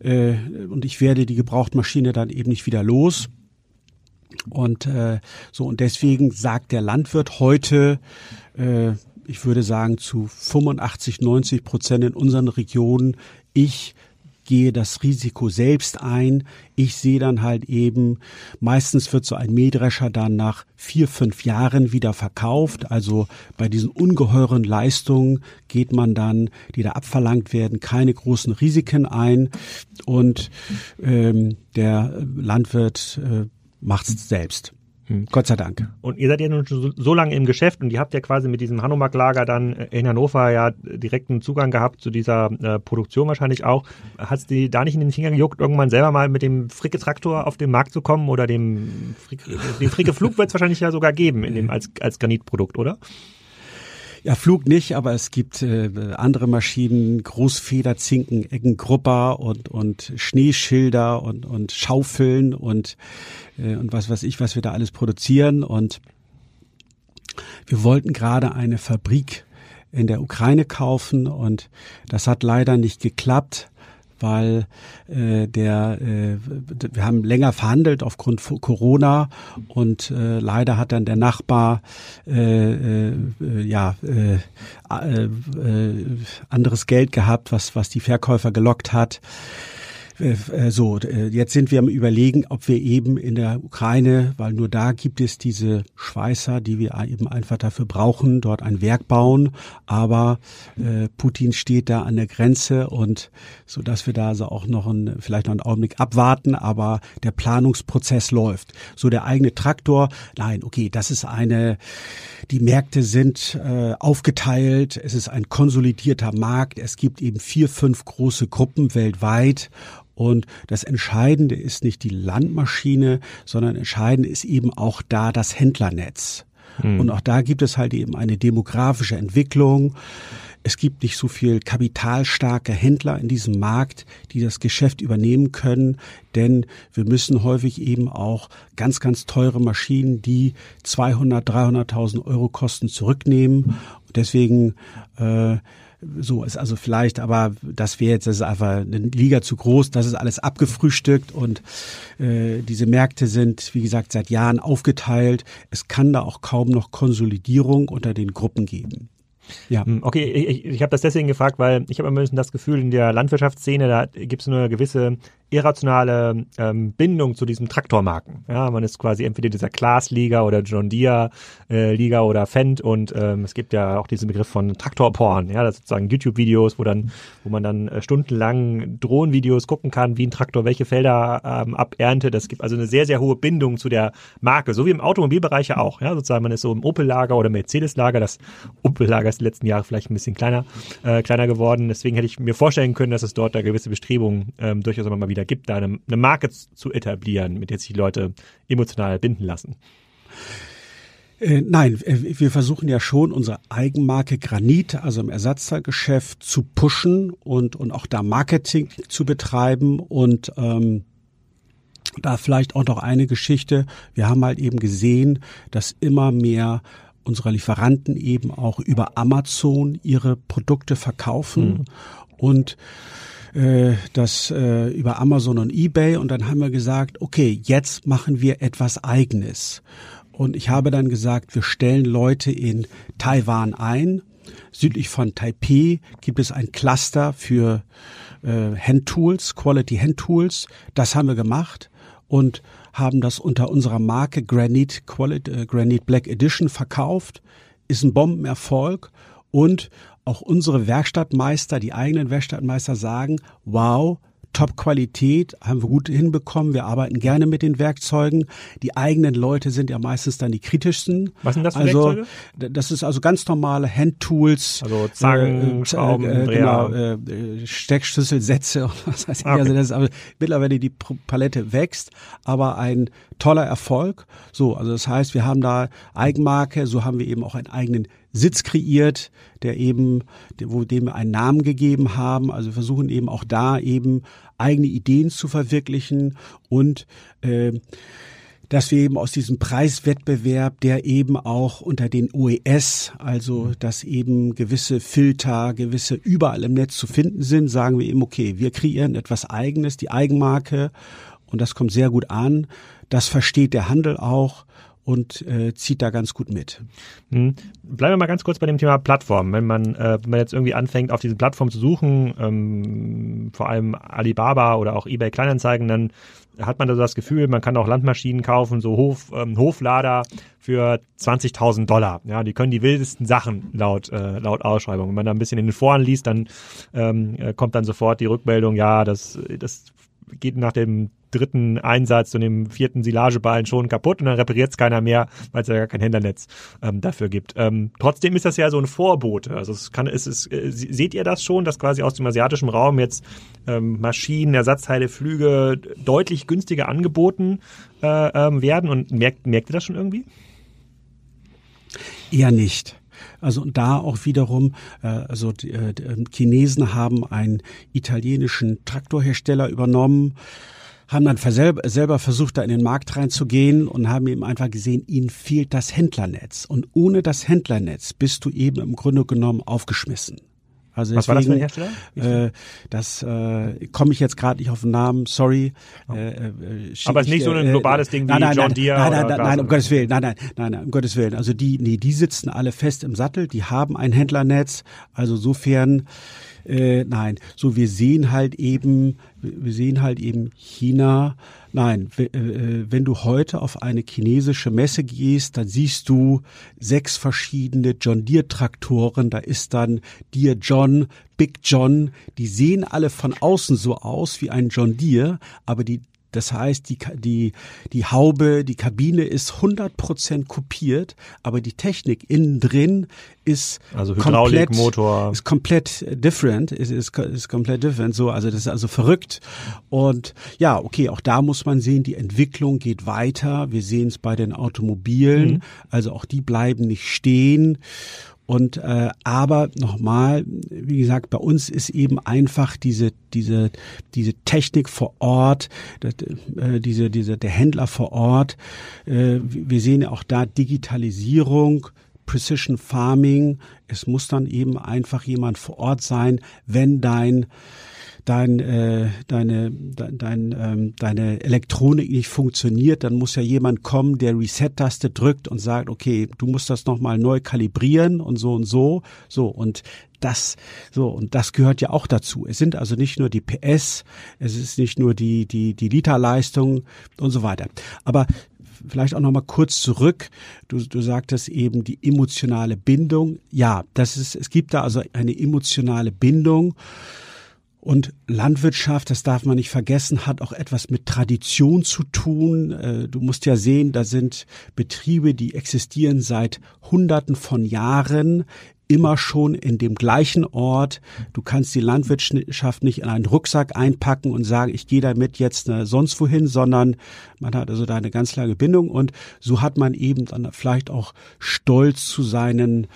Äh, und ich werde die Gebrauchtmaschine dann eben nicht wieder los. Und äh, so und deswegen sagt der Landwirt heute, äh, ich würde sagen zu 85, 90 Prozent in unseren Regionen, ich gehe das Risiko selbst ein. Ich sehe dann halt eben, meistens wird so ein Mähdrescher dann nach vier, fünf Jahren wieder verkauft. Also bei diesen ungeheuren Leistungen geht man dann, die da abverlangt werden, keine großen Risiken ein. Und ähm, der Landwirt äh, macht es selbst. Hm. Gott sei Dank. Und ihr seid ja nun schon so, lange im Geschäft und ihr habt ja quasi mit diesem Hanomag-Lager dann in Hannover ja direkten Zugang gehabt zu dieser äh, Produktion wahrscheinlich auch. Hat es die da nicht in den Finger gejuckt, irgendwann selber mal mit dem Fricke-Traktor auf den Markt zu kommen oder dem (laughs) Fricke-Flug wird es wahrscheinlich ja sogar geben in dem, als, als Granitprodukt, oder? Ja, Flug nicht, aber es gibt äh, andere Maschinen, Großfederzinken, Eckengrupper und, und Schneeschilder und, und Schaufeln und, äh, und was weiß ich, was wir da alles produzieren. Und wir wollten gerade eine Fabrik in der Ukraine kaufen und das hat leider nicht geklappt weil äh, der äh, wir haben länger verhandelt aufgrund Corona und äh, leider hat dann der Nachbar äh, äh, ja äh, äh, äh, anderes Geld gehabt, was was die Verkäufer gelockt hat. Äh, äh, so, äh, jetzt sind wir am überlegen, ob wir eben in der Ukraine, weil nur da gibt es diese Schweißer, die wir eben einfach dafür brauchen, dort ein Werk bauen. Aber äh, Putin steht da an der Grenze und so dass wir da also auch noch ein, vielleicht noch einen Augenblick abwarten, aber der Planungsprozess läuft. So der eigene Traktor, nein, okay, das ist eine, die Märkte sind äh, aufgeteilt, es ist ein konsolidierter Markt, es gibt eben vier, fünf große Gruppen weltweit und das Entscheidende ist nicht die Landmaschine, sondern entscheidend ist eben auch da das Händlernetz. Mhm. Und auch da gibt es halt eben eine demografische Entwicklung. es gibt nicht so viel kapitalstarke Händler in diesem Markt, die das Geschäft übernehmen können, denn wir müssen häufig eben auch ganz, ganz teure Maschinen, die 200, 300.000 Euro kosten, zurücknehmen. Deswegen äh, so ist also vielleicht, aber das wäre jetzt das ist einfach eine Liga zu groß, das ist alles abgefrühstückt und äh, diese Märkte sind, wie gesagt, seit Jahren aufgeteilt. Es kann da auch kaum noch Konsolidierung unter den Gruppen geben. Ja. Hm, okay, ich, ich habe das deswegen gefragt, weil ich habe immer ein bisschen das Gefühl, in der Landwirtschaftsszene, da gibt es eine gewisse irrationale ähm, Bindung zu diesem Traktormarken. Ja, man ist quasi entweder dieser Klaas-Liga oder John Deere-Liga äh, oder Fendt und ähm, es gibt ja auch diesen Begriff von Traktorporn, ja, das sozusagen YouTube-Videos, wo dann, wo man dann äh, stundenlang Drohnenvideos gucken kann, wie ein Traktor welche Felder ähm, aberntet. Das gibt also eine sehr, sehr hohe Bindung zu der Marke, so wie im Automobilbereich ja auch. Ja, sozusagen man ist so im Opel-Lager oder Mercedes-Lager. Das Opel-Lager ist die letzten Jahre vielleicht ein bisschen kleiner, äh, kleiner geworden. Deswegen hätte ich mir vorstellen können, dass es dort da gewisse Bestrebungen ähm, durchaus immer mal wieder gibt, da eine, eine Marke zu etablieren, mit der sich Leute emotional binden lassen. Äh, nein, äh, wir versuchen ja schon unsere Eigenmarke Granit, also im Ersatzteilgeschäft, zu pushen und, und auch da Marketing zu betreiben und ähm, da vielleicht auch noch eine Geschichte. Wir haben halt eben gesehen, dass immer mehr unserer Lieferanten eben auch über Amazon ihre Produkte verkaufen mhm. und äh, das äh, über Amazon und eBay und dann haben wir gesagt, okay, jetzt machen wir etwas eigenes. Und ich habe dann gesagt, wir stellen Leute in Taiwan ein. Südlich von Taipei gibt es ein Cluster für äh, Handtools, Quality Handtools. Das haben wir gemacht und haben das unter unserer Marke Granite, Quality, äh, Granite Black Edition verkauft. Ist ein Bombenerfolg und auch unsere Werkstattmeister, die eigenen Werkstattmeister sagen, wow, Top-Qualität, haben wir gut hinbekommen. Wir arbeiten gerne mit den Werkzeugen. Die eigenen Leute sind ja meistens dann die kritischsten. Was sind das für also, Werkzeuge? Das ist also ganz normale Handtools. Also Zangen, äh, Schrauben, äh, genau, äh, Steckschlüsselsätze (laughs) und was weiß ich. Okay. Also das ist aber mittlerweile die Palette wächst, aber ein toller Erfolg. So, also das heißt, wir haben da Eigenmarke, so haben wir eben auch einen eigenen Sitz kreiert, der eben, wo dem wir einen Namen gegeben haben. Also versuchen eben auch da eben eigene Ideen zu verwirklichen und äh, dass wir eben aus diesem Preiswettbewerb, der eben auch unter den OES, also dass eben gewisse Filter, gewisse überall im Netz zu finden sind, sagen wir eben, okay, wir kreieren etwas Eigenes, die Eigenmarke und das kommt sehr gut an. Das versteht der Handel auch und äh, zieht da ganz gut mit. Hm. Bleiben wir mal ganz kurz bei dem Thema Plattform. Wenn man, äh, wenn man jetzt irgendwie anfängt, auf diese Plattform zu suchen, ähm, vor allem Alibaba oder auch eBay Kleinanzeigen, dann hat man da so das Gefühl, man kann auch Landmaschinen kaufen, so Hof, ähm, Hoflader für 20.000 Dollar. Ja, die können die wildesten Sachen laut, äh, laut Ausschreibung. Wenn man da ein bisschen in den Foren liest, dann ähm, äh, kommt dann sofort die Rückmeldung, ja, das, das geht nach dem dritten Einsatz und dem vierten Silageballen schon kaputt und dann repariert es keiner mehr, weil es ja gar kein Händlernetz ähm, dafür gibt. Ähm, trotzdem ist das ja so ein Vorbote. Also es kann, es ist, äh, seht ihr das schon, dass quasi aus dem asiatischen Raum jetzt ähm, Maschinen, Ersatzteile, Flüge deutlich günstiger angeboten äh, ähm, werden und merkt, merkt ihr das schon irgendwie? Eher nicht. Also da auch wiederum, äh, also die, äh, ähm, Chinesen haben einen italienischen Traktorhersteller übernommen haben dann selber versucht, da in den Markt reinzugehen und haben eben einfach gesehen, ihnen fehlt das Händlernetz. Und ohne das Händlernetz bist du eben im Grunde genommen aufgeschmissen. Also Was deswegen, war das für ein Hersteller? Äh, das äh, komme ich jetzt gerade nicht auf den Namen, sorry. Oh. Äh, äh, Aber es ist nicht so ein äh, globales Ding wie nein, nein, John Deere nein, nein, nein, nein, um Gottes Willen, nein, nein, nein, nein, um Gottes Willen. Also die, nee, die sitzen alle fest im Sattel, die haben ein Händlernetz. Also sofern äh, nein, so wir sehen halt eben, wir sehen halt eben China. Nein, äh, wenn du heute auf eine chinesische Messe gehst, dann siehst du sechs verschiedene John Deere Traktoren. Da ist dann Deere John, Big John. Die sehen alle von außen so aus wie ein John Deere, aber die das heißt, die, die, die Haube, die Kabine ist 100% kopiert, aber die Technik innen drin ist also Hydraulik, komplett, Motor ist komplett different, ist, ist, ist komplett different. So, also das ist also verrückt. Und ja, okay, auch da muss man sehen, die Entwicklung geht weiter. Wir sehen es bei den Automobilen, mhm. also auch die bleiben nicht stehen. Und äh, aber nochmal, wie gesagt, bei uns ist eben einfach diese diese diese Technik vor Ort, das, äh, diese diese der Händler vor Ort. Äh, wir sehen auch da Digitalisierung. Precision Farming. Es muss dann eben einfach jemand vor Ort sein, wenn dein dein, äh, deine, de, dein, ähm, deine Elektronik nicht funktioniert, dann muss ja jemand kommen, der Reset-Taste drückt und sagt, okay, du musst das nochmal neu kalibrieren und so und so. So, und das, so, und das gehört ja auch dazu. Es sind also nicht nur die PS, es ist nicht nur die, die, die Literleistung und so weiter. Aber vielleicht auch noch mal kurz zurück. Du, du sagtest eben die emotionale Bindung. Ja, das ist, es gibt da also eine emotionale Bindung. Und Landwirtschaft, das darf man nicht vergessen, hat auch etwas mit Tradition zu tun. Äh, du musst ja sehen, da sind Betriebe, die existieren seit Hunderten von Jahren immer schon in dem gleichen Ort. Du kannst die Landwirtschaft nicht in einen Rucksack einpacken und sagen, ich gehe damit jetzt äh, sonst wohin, sondern man hat also da eine ganz lange Bindung und so hat man eben dann vielleicht auch Stolz zu seinen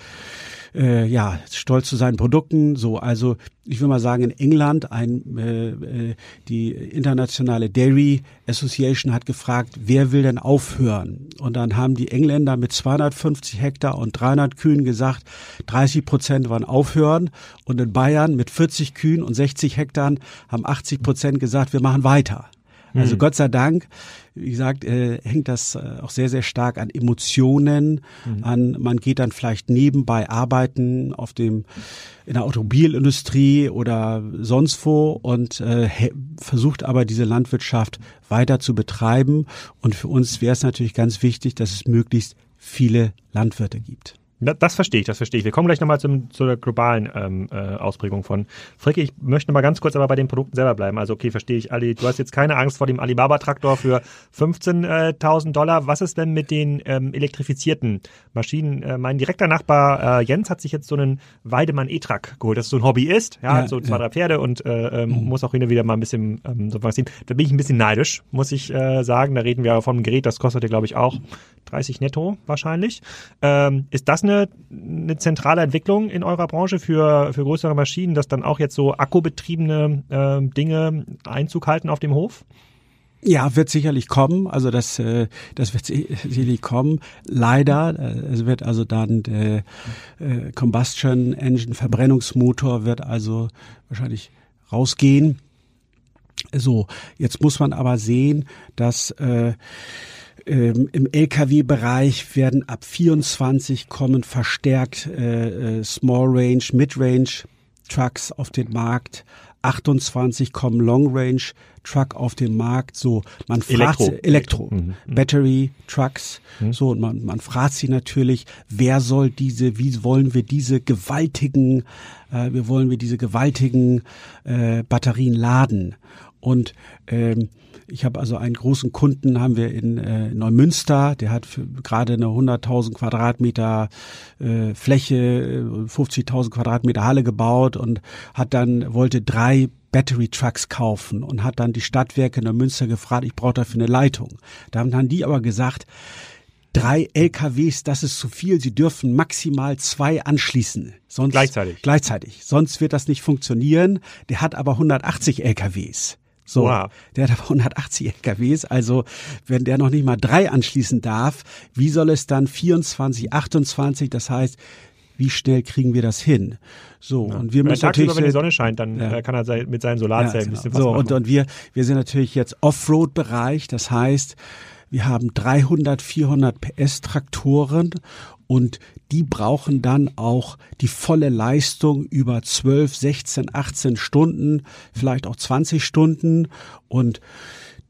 äh, ja, stolz zu seinen Produkten. So, also ich will mal sagen, in England ein, äh, äh, die internationale Dairy Association hat gefragt, wer will denn aufhören? Und dann haben die Engländer mit 250 Hektar und 300 Kühen gesagt, 30 Prozent wollen aufhören. Und in Bayern mit 40 Kühen und 60 Hektar haben 80 Prozent gesagt, wir machen weiter. Also hm. Gott sei Dank, wie gesagt, äh, hängt das äh, auch sehr, sehr stark an Emotionen, mhm. an man geht dann vielleicht nebenbei arbeiten auf dem in der Automobilindustrie oder sonst wo und äh, versucht aber diese Landwirtschaft weiter zu betreiben. Und für uns wäre es natürlich ganz wichtig, dass es möglichst viele Landwirte gibt. Das verstehe ich, das verstehe ich. Wir kommen gleich nochmal zum, zur globalen ähm, äh, Ausprägung von Fricke. Ich möchte mal ganz kurz aber bei den Produkten selber bleiben. Also okay, verstehe ich. Ali, du hast jetzt keine Angst vor dem Alibaba-Traktor für 15.000 Dollar. Was ist denn mit den ähm, elektrifizierten Maschinen? Äh, mein direkter Nachbar äh, Jens hat sich jetzt so einen Weidemann E-Truck geholt. Das ist so ein Hobbyist, ja, ja so zwei, ja. drei Pferde und äh, ähm, mhm. muss auch hin und wieder mal ein bisschen ähm, so was sehen. Da bin ich ein bisschen neidisch, muss ich äh, sagen. Da reden wir von einem Gerät, das kostet ja, glaube ich, auch 30 netto wahrscheinlich. Ähm, ist das eine, eine zentrale Entwicklung in eurer Branche für, für größere Maschinen, dass dann auch jetzt so akkubetriebene äh, Dinge Einzug halten auf dem Hof? Ja, wird sicherlich kommen. Also das, äh, das wird sicherlich kommen. Leider, äh, es wird also dann der äh, Combustion Engine Verbrennungsmotor wird also wahrscheinlich rausgehen. So, jetzt muss man aber sehen, dass äh, ähm, Im Lkw-Bereich werden ab 24 kommen verstärkt äh, äh, Small Range, Mid Range Trucks auf den Markt. 28 kommen Long Range Truck auf den Markt. So, man fragt Elektro, Elektro mhm. mhm. Battery Trucks. Mhm. So, und man, man fragt sie natürlich, wer soll diese, wie wollen wir diese gewaltigen, äh, wie wollen wir diese gewaltigen äh, Batterien laden? Und ähm, ich habe also einen großen Kunden, haben wir in äh, Neumünster, der hat gerade eine 100.000 Quadratmeter äh, Fläche, 50.000 äh, Quadratmeter Halle gebaut und hat dann, wollte drei Battery Trucks kaufen und hat dann die Stadtwerke in Neumünster gefragt, ich brauche dafür eine Leitung. Da haben die aber gesagt, drei LKWs, das ist zu viel. Sie dürfen maximal zwei anschließen. Sonst, gleichzeitig. Gleichzeitig. Sonst wird das nicht funktionieren. Der hat aber 180 LKWs. So, wow. der hat aber 180 LKWs, also wenn der noch nicht mal drei anschließen darf, wie soll es dann 24, 28, das heißt, wie schnell kriegen wir das hin? So, ja. und wir müssen natürlich, wenn die Sonne scheint, dann ja. Äh, kann er mit seinen Solarzellen ja, genau. ein bisschen was so, machen. Und, und wir, wir sind natürlich jetzt Offroad-Bereich, das heißt, wir haben 300, 400 PS Traktoren und die brauchen dann auch die volle Leistung über 12, 16, 18 Stunden, vielleicht auch 20 Stunden. Und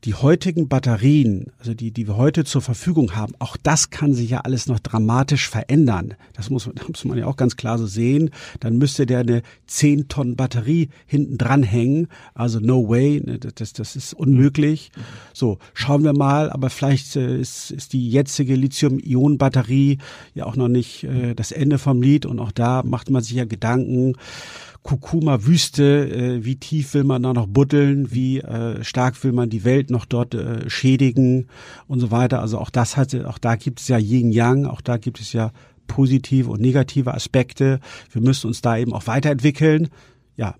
die heutigen Batterien, also die, die wir heute zur Verfügung haben, auch das kann sich ja alles noch dramatisch verändern. Das muss, (laughs) das muss man ja auch ganz klar so sehen. Dann müsste der eine 10 Tonnen Batterie hinten dran hängen. Also no way, ne, das, das ist unmöglich. So, schauen wir mal, aber vielleicht äh, ist, ist die jetzige Lithium-Ionen-Batterie ja auch noch nicht äh, das Ende vom Lied und auch da macht man sich ja Gedanken, Kurkuma-Wüste, äh, wie tief will man da noch buddeln, wie äh, stark will man die Welt noch dort äh, schädigen und so weiter. Also auch das hat, auch da gibt es ja Yin Yang, auch da gibt es ja positive und negative Aspekte. Wir müssen uns da eben auch weiterentwickeln. Ja.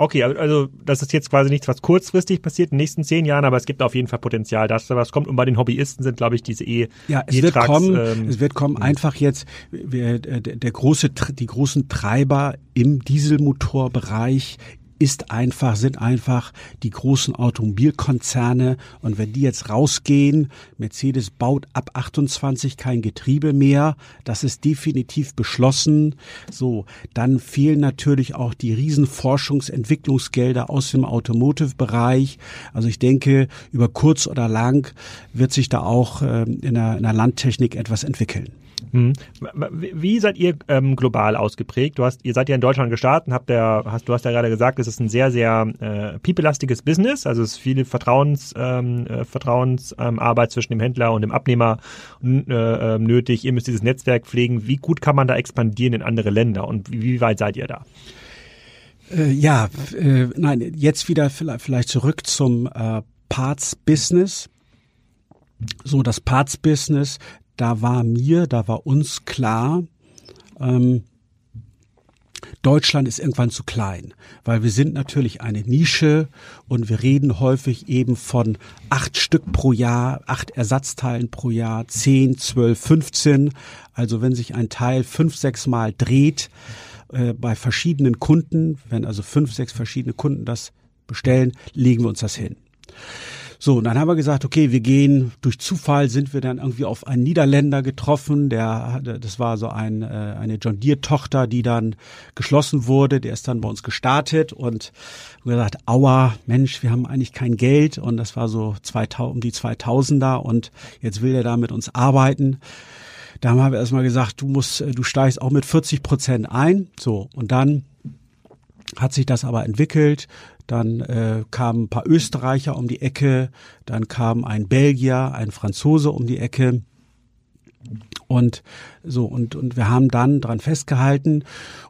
Okay, also das ist jetzt quasi nichts, was kurzfristig passiert in den nächsten zehn Jahren, aber es gibt auf jeden Fall Potenzial, dass da was kommt. Und bei den Hobbyisten sind, glaube ich, diese E. Ja, es wird kommen. Ähm, es wird kommen. Einfach jetzt wir, der, der große, die großen Treiber im Dieselmotorbereich ist einfach, sind einfach die großen Automobilkonzerne. Und wenn die jetzt rausgehen, Mercedes baut ab 28 kein Getriebe mehr, das ist definitiv beschlossen. So, dann fehlen natürlich auch die riesen Forschungsentwicklungsgelder aus dem Automotive-Bereich. Also ich denke, über kurz oder lang wird sich da auch ähm, in der, in der Landtechnik etwas entwickeln. Mhm. Wie seid ihr ähm, global ausgeprägt? Du hast, ihr seid ja in Deutschland gestartet, habt der, hast, du hast ja gerade gesagt, es ist ein sehr, sehr äh, people-lastiges Business, also es ist viel Vertrauens, ähm, äh, Vertrauensarbeit ähm, zwischen dem Händler und dem Abnehmer äh, ähm, nötig. Ihr müsst dieses Netzwerk pflegen. Wie gut kann man da expandieren in andere Länder und wie, wie weit seid ihr da? Äh, ja, äh, nein, jetzt wieder vielleicht, vielleicht zurück zum äh, Parts-Business. So, das Parts-Business, da war mir, da war uns klar, ähm, Deutschland ist irgendwann zu klein, weil wir sind natürlich eine Nische und wir reden häufig eben von acht Stück pro Jahr, acht Ersatzteilen pro Jahr, zehn, zwölf, fünfzehn. Also wenn sich ein Teil fünf, sechs Mal dreht äh, bei verschiedenen Kunden, wenn also fünf, sechs verschiedene Kunden das bestellen, legen wir uns das hin. So, und dann haben wir gesagt, okay, wir gehen, durch Zufall sind wir dann irgendwie auf einen Niederländer getroffen, der, das war so ein, äh, eine John Deere Tochter, die dann geschlossen wurde, der ist dann bei uns gestartet und gesagt, aua, Mensch, wir haben eigentlich kein Geld und das war so 2000, um die 2000er und jetzt will er da mit uns arbeiten. Da haben wir erstmal gesagt, du musst, du steigst auch mit 40 Prozent ein. So, und dann hat sich das aber entwickelt. Dann äh, kamen ein paar Österreicher um die Ecke, dann kam ein Belgier, ein Franzose um die Ecke. Und so, und, und wir haben dann dran festgehalten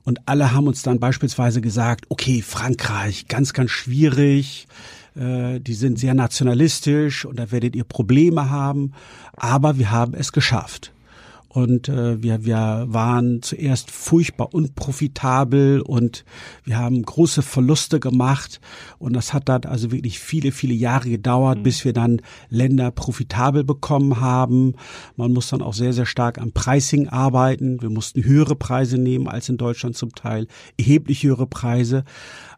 und alle haben uns dann beispielsweise gesagt, okay, Frankreich, ganz, ganz schwierig, äh, die sind sehr nationalistisch und da werdet ihr Probleme haben, aber wir haben es geschafft. Und äh, wir, wir waren zuerst furchtbar unprofitabel und wir haben große Verluste gemacht. Und das hat dann also wirklich viele, viele Jahre gedauert, mhm. bis wir dann Länder profitabel bekommen haben. Man muss dann auch sehr, sehr stark am Pricing arbeiten. Wir mussten höhere Preise nehmen als in Deutschland zum Teil, erheblich höhere Preise.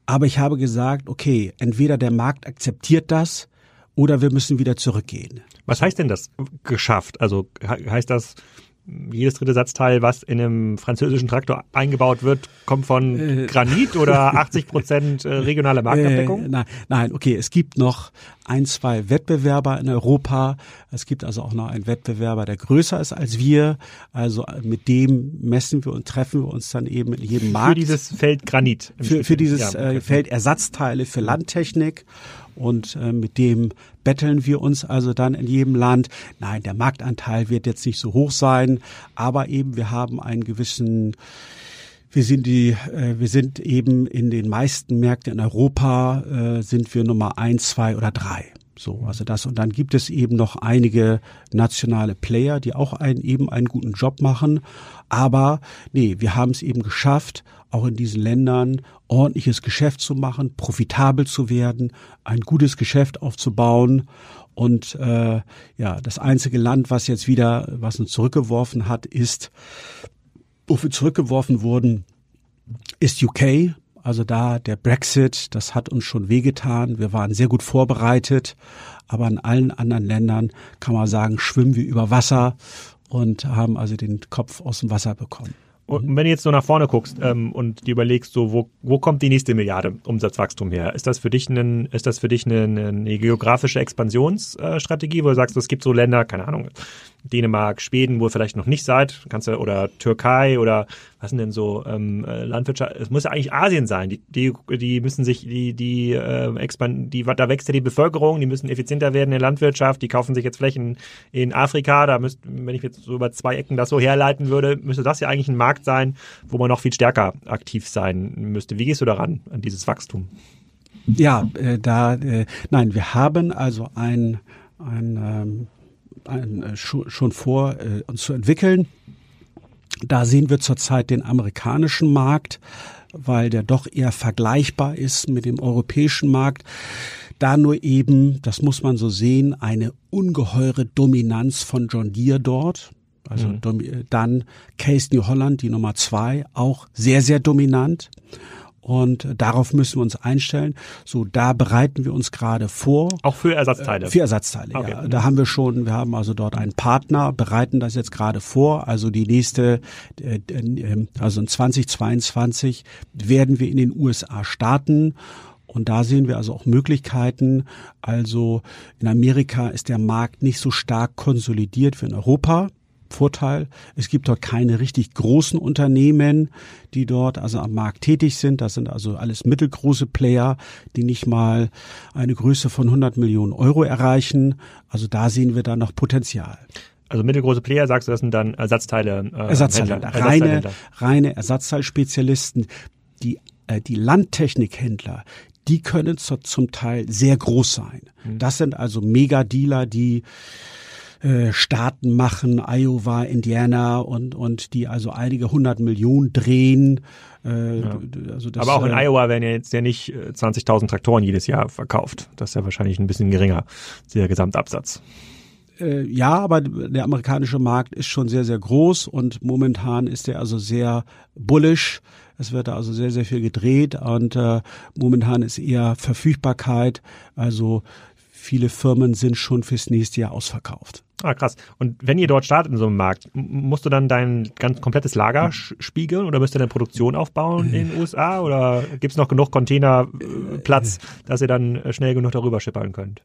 Aber ich habe gesagt, okay, entweder der Markt akzeptiert das oder wir müssen wieder zurückgehen. Was heißt denn das geschafft? Also heißt das, jedes dritte Satzteil, was in einem französischen Traktor eingebaut wird, kommt von äh, Granit oder (laughs) 80 Prozent äh, regionale Marktabdeckung? Äh, nein, nein, okay. Es gibt noch ein, zwei Wettbewerber in Europa. Es gibt also auch noch einen Wettbewerber, der größer ist als wir. Also mit dem messen wir und treffen wir uns dann eben in jedem Markt. Für dieses Feld Granit. Für, für dieses ja, okay. Feld Ersatzteile für Landtechnik und äh, mit dem betteln wir uns also dann in jedem Land. Nein, der Marktanteil wird jetzt nicht so hoch sein, aber eben wir haben einen gewissen wir sind die, äh, wir sind eben in den meisten Märkten in Europa äh, sind wir Nummer eins, zwei oder drei. So, also das und dann gibt es eben noch einige nationale Player, die auch einen eben einen guten Job machen. Aber nee, wir haben es eben geschafft, auch in diesen Ländern ordentliches Geschäft zu machen, profitabel zu werden, ein gutes Geschäft aufzubauen. Und äh, ja, das einzige Land, was jetzt wieder, was uns zurückgeworfen hat, ist, wo wir zurückgeworfen wurden, ist UK. Also da der Brexit, das hat uns schon wehgetan. Wir waren sehr gut vorbereitet, aber in allen anderen Ländern kann man sagen, schwimmen wir über Wasser und haben also den Kopf aus dem Wasser bekommen. Und wenn du jetzt so nach vorne guckst ähm, und dir überlegst, so wo, wo kommt die nächste Milliarde Umsatzwachstum her? Ist das für dich ein, ist das für dich eine, eine geografische Expansionsstrategie, wo du sagst, es gibt so Länder, keine Ahnung, Dänemark, Schweden, wo ihr vielleicht noch nicht seid, kannst du, oder Türkei oder was sind denn so ähm, äh, Landwirtschaft, es muss ja eigentlich Asien sein. Die, die, die müssen sich, die, die äh, expand, die, da wächst ja die Bevölkerung, die müssen effizienter werden in der Landwirtschaft, die kaufen sich jetzt Flächen in Afrika, da müsste, wenn ich jetzt so über zwei Ecken das so herleiten würde, müsste das ja eigentlich ein Markt sein, wo man noch viel stärker aktiv sein müsste. Wie gehst du daran, an dieses Wachstum? Ja, äh, da, äh, nein, wir haben also ein, ein ähm, ein, äh, schon vor, äh, uns zu entwickeln. Da sehen wir zurzeit den amerikanischen Markt, weil der doch eher vergleichbar ist mit dem europäischen Markt. Da nur eben, das muss man so sehen, eine ungeheure Dominanz von John Deere dort. Also mhm. dann Case New Holland, die Nummer zwei, auch sehr, sehr dominant. Und darauf müssen wir uns einstellen. So, da bereiten wir uns gerade vor. Auch für Ersatzteile? Für Ersatzteile, okay. ja. Da haben wir schon, wir haben also dort einen Partner, bereiten das jetzt gerade vor. Also die nächste, äh, äh, also in 2022 werden wir in den USA starten. Und da sehen wir also auch Möglichkeiten. Also in Amerika ist der Markt nicht so stark konsolidiert wie in Europa. Vorteil. Es gibt dort keine richtig großen Unternehmen, die dort also am Markt tätig sind. Das sind also alles mittelgroße Player, die nicht mal eine Größe von 100 Millionen Euro erreichen. Also da sehen wir da noch Potenzial. Also mittelgroße Player, sagst du, das sind dann Ersatzteile? Äh, Ersatzteile, Händler, reine, reine Ersatzteilspezialisten. Die, äh, die Landtechnikhändler, die können zu, zum Teil sehr groß sein. Mhm. Das sind also Megadealer, die äh, Staaten machen, Iowa, Indiana und, und die also einige hundert Millionen drehen. Äh, ja. also das, Aber auch in äh, Iowa werden ja jetzt ja nicht 20.000 äh, Traktoren jedes Jahr verkauft. Das ist ja wahrscheinlich ein bisschen geringer, der Gesamtabsatz äh, ja, aber der amerikanische Markt ist schon sehr, sehr groß und momentan ist er also sehr bullish. Es wird also sehr, sehr viel gedreht und äh, momentan ist eher Verfügbarkeit. Also viele Firmen sind schon fürs nächste Jahr ausverkauft. Ah, krass. Und wenn ihr dort startet in so einem Markt, musst du dann dein ganz komplettes Lager spiegeln oder müsst ihr eine Produktion aufbauen in den USA oder gibt es noch genug Containerplatz, (laughs) dass ihr dann schnell genug darüber schippern könnt?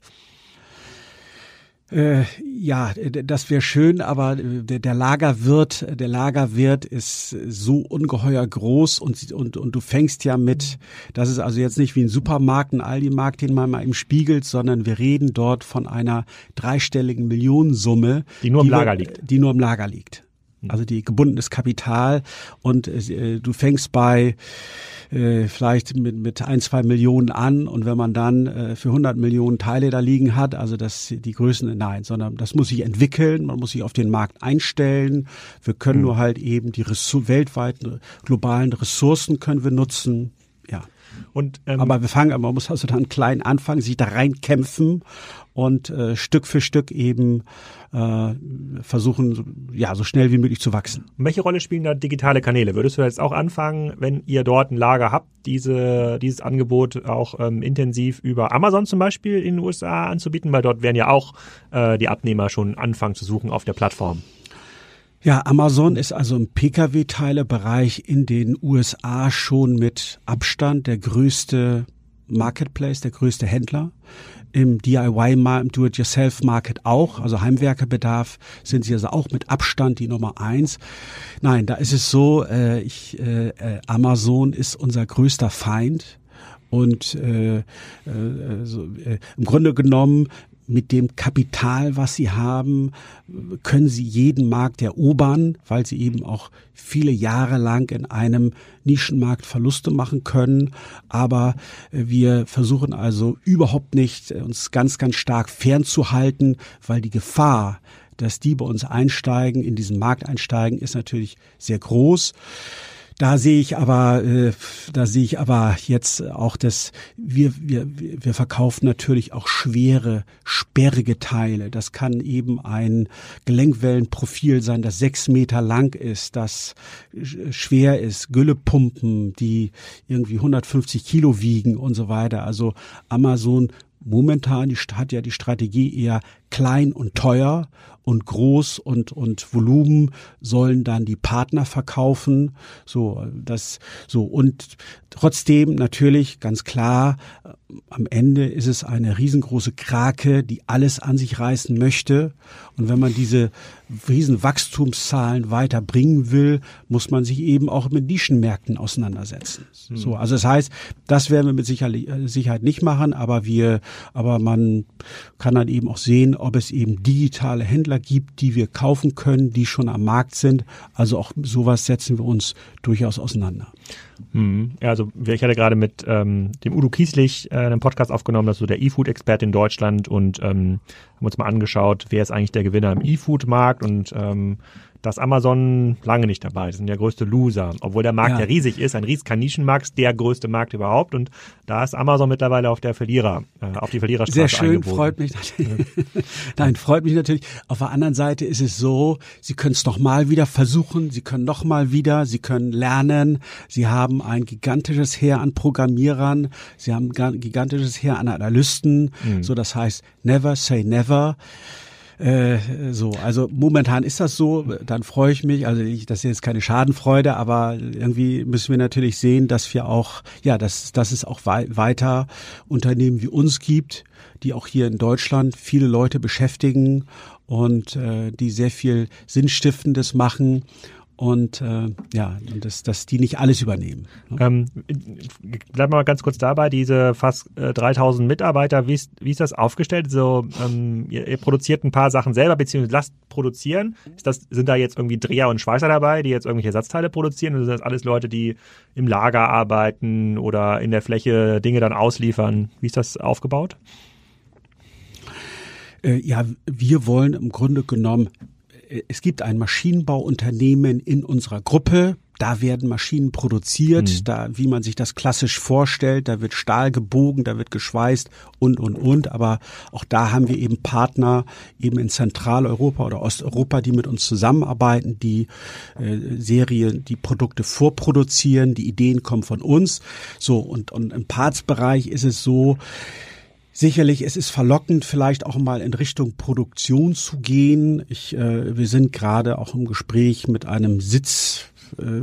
Äh, ja, das wäre schön, aber der, der Lagerwirt, der Lagerwirt ist so ungeheuer groß und, und, und du fängst ja mit, das ist also jetzt nicht wie ein Supermarkt, ein Aldi-Markt, den man mal im spiegelt, sondern wir reden dort von einer dreistelligen Millionensumme. Die nur im Lager liegt. Die nur im Lager liegt. Also die gebundenes Kapital und äh, du fängst bei äh, vielleicht mit, mit ein, zwei Millionen an und wenn man dann äh, für 100 Millionen Teile da liegen hat, also das die Größen, nein, sondern das muss sich entwickeln, man muss sich auf den Markt einstellen. Wir können mhm. nur halt eben die Ressour weltweiten globalen Ressourcen können wir nutzen. Ja. Und, ähm, aber wir fangen, man muss also dann klein anfangen, sich da reinkämpfen und äh, Stück für Stück eben äh, versuchen, ja, so schnell wie möglich zu wachsen. welche Rolle spielen da digitale Kanäle? Würdest du jetzt auch anfangen, wenn ihr dort ein Lager habt, diese, dieses Angebot auch ähm, intensiv über Amazon zum Beispiel in den USA anzubieten? Weil dort werden ja auch äh, die Abnehmer schon anfangen zu suchen auf der Plattform. Ja, Amazon ist also im Pkw-Teilebereich in den USA schon mit Abstand der größte Marketplace, der größte Händler im DIY-Markt, im Do-it-yourself-Market auch, also Heimwerkerbedarf sind sie also auch mit Abstand die Nummer eins. Nein, da ist es so, äh, ich, äh, äh Amazon ist unser größter Feind. Und äh, äh, so, äh, im Grunde genommen mit dem Kapital, was sie haben, können sie jeden Markt erobern, weil sie eben auch viele Jahre lang in einem Nischenmarkt Verluste machen können. Aber äh, wir versuchen also überhaupt nicht, äh, uns ganz, ganz stark fernzuhalten, weil die Gefahr, dass die bei uns einsteigen, in diesen Markt einsteigen, ist natürlich sehr groß. Da sehe ich aber, äh, da sehe ich aber jetzt auch, dass wir, wir, wir verkaufen natürlich auch schwere, sperrige Teile. Das kann eben ein Gelenkwellenprofil sein, das sechs Meter lang ist, das schwer ist, Güllepumpen, die irgendwie 150 Kilo wiegen und so weiter. Also Amazon momentan die, hat ja die Strategie eher klein und teuer und groß und und Volumen sollen dann die Partner verkaufen. So das so. Und trotzdem natürlich ganz klar am Ende ist es eine riesengroße Krake die alles an sich reißen möchte. Und wenn man diese riesen Wachstumszahlen weiterbringen will muss man sich eben auch mit Nischenmärkten auseinandersetzen hm. so also das heißt das werden wir mit Sicherheit nicht machen aber wir aber man kann dann eben auch sehen ob es eben digitale Händler gibt, die wir kaufen können, die schon am Markt sind. Also auch sowas setzen wir uns durchaus auseinander. Hm. Ja, also ich hatte gerade mit ähm, dem Udo Kieslich äh, einen Podcast aufgenommen, das ist so der E-Food-Experte in Deutschland und ähm, haben uns mal angeschaut, wer ist eigentlich der Gewinner im E-Food-Markt und ähm, da ist Amazon lange nicht dabei. Das sind der größte Loser. Obwohl der Markt ja, ja riesig ist, ein riesiger Nischenmarkt, der größte Markt überhaupt. Und da ist Amazon mittlerweile auf der Verlierer, äh, auf die Verliererstraße Sehr schön, eingebogen. freut mich. (laughs) Nein, freut mich natürlich. Auf der anderen Seite ist es so, Sie können es noch mal wieder versuchen, Sie können noch mal wieder, Sie können lernen. Sie haben ein gigantisches Heer an Programmierern, Sie haben ein gigantisches Heer an Analysten. Mhm. So, das heißt, never say never. Äh, so, also momentan ist das so, dann freue ich mich. Also ich, das ist jetzt keine Schadenfreude, aber irgendwie müssen wir natürlich sehen, dass wir auch, ja, dass, dass es auch wei weiter Unternehmen wie uns gibt, die auch hier in Deutschland viele Leute beschäftigen und äh, die sehr viel Sinnstiftendes machen und äh, ja, dass, dass die nicht alles übernehmen. Ne? Ähm, bleib mal ganz kurz dabei, diese fast äh, 3000 Mitarbeiter, wie ist, wie ist das aufgestellt? So, ähm, ihr, ihr produziert ein paar Sachen selber, beziehungsweise lasst produzieren. Ist das, sind da jetzt irgendwie Dreher und Schweißer dabei, die jetzt irgendwelche Ersatzteile produzieren? Oder sind das alles Leute, die im Lager arbeiten oder in der Fläche Dinge dann ausliefern? Wie ist das aufgebaut? Äh, ja, wir wollen im Grunde genommen es gibt ein Maschinenbauunternehmen in unserer Gruppe. Da werden Maschinen produziert, mhm. da, wie man sich das klassisch vorstellt, da wird Stahl gebogen, da wird geschweißt und, und, und. Aber auch da haben wir eben Partner eben in Zentraleuropa oder Osteuropa, die mit uns zusammenarbeiten, die äh, Serien, die Produkte vorproduzieren, die Ideen kommen von uns. So, und, und im Partsbereich ist es so, Sicherlich, es ist verlockend, vielleicht auch mal in Richtung Produktion zu gehen. Ich, äh, wir sind gerade auch im Gespräch mit einem Sitz äh,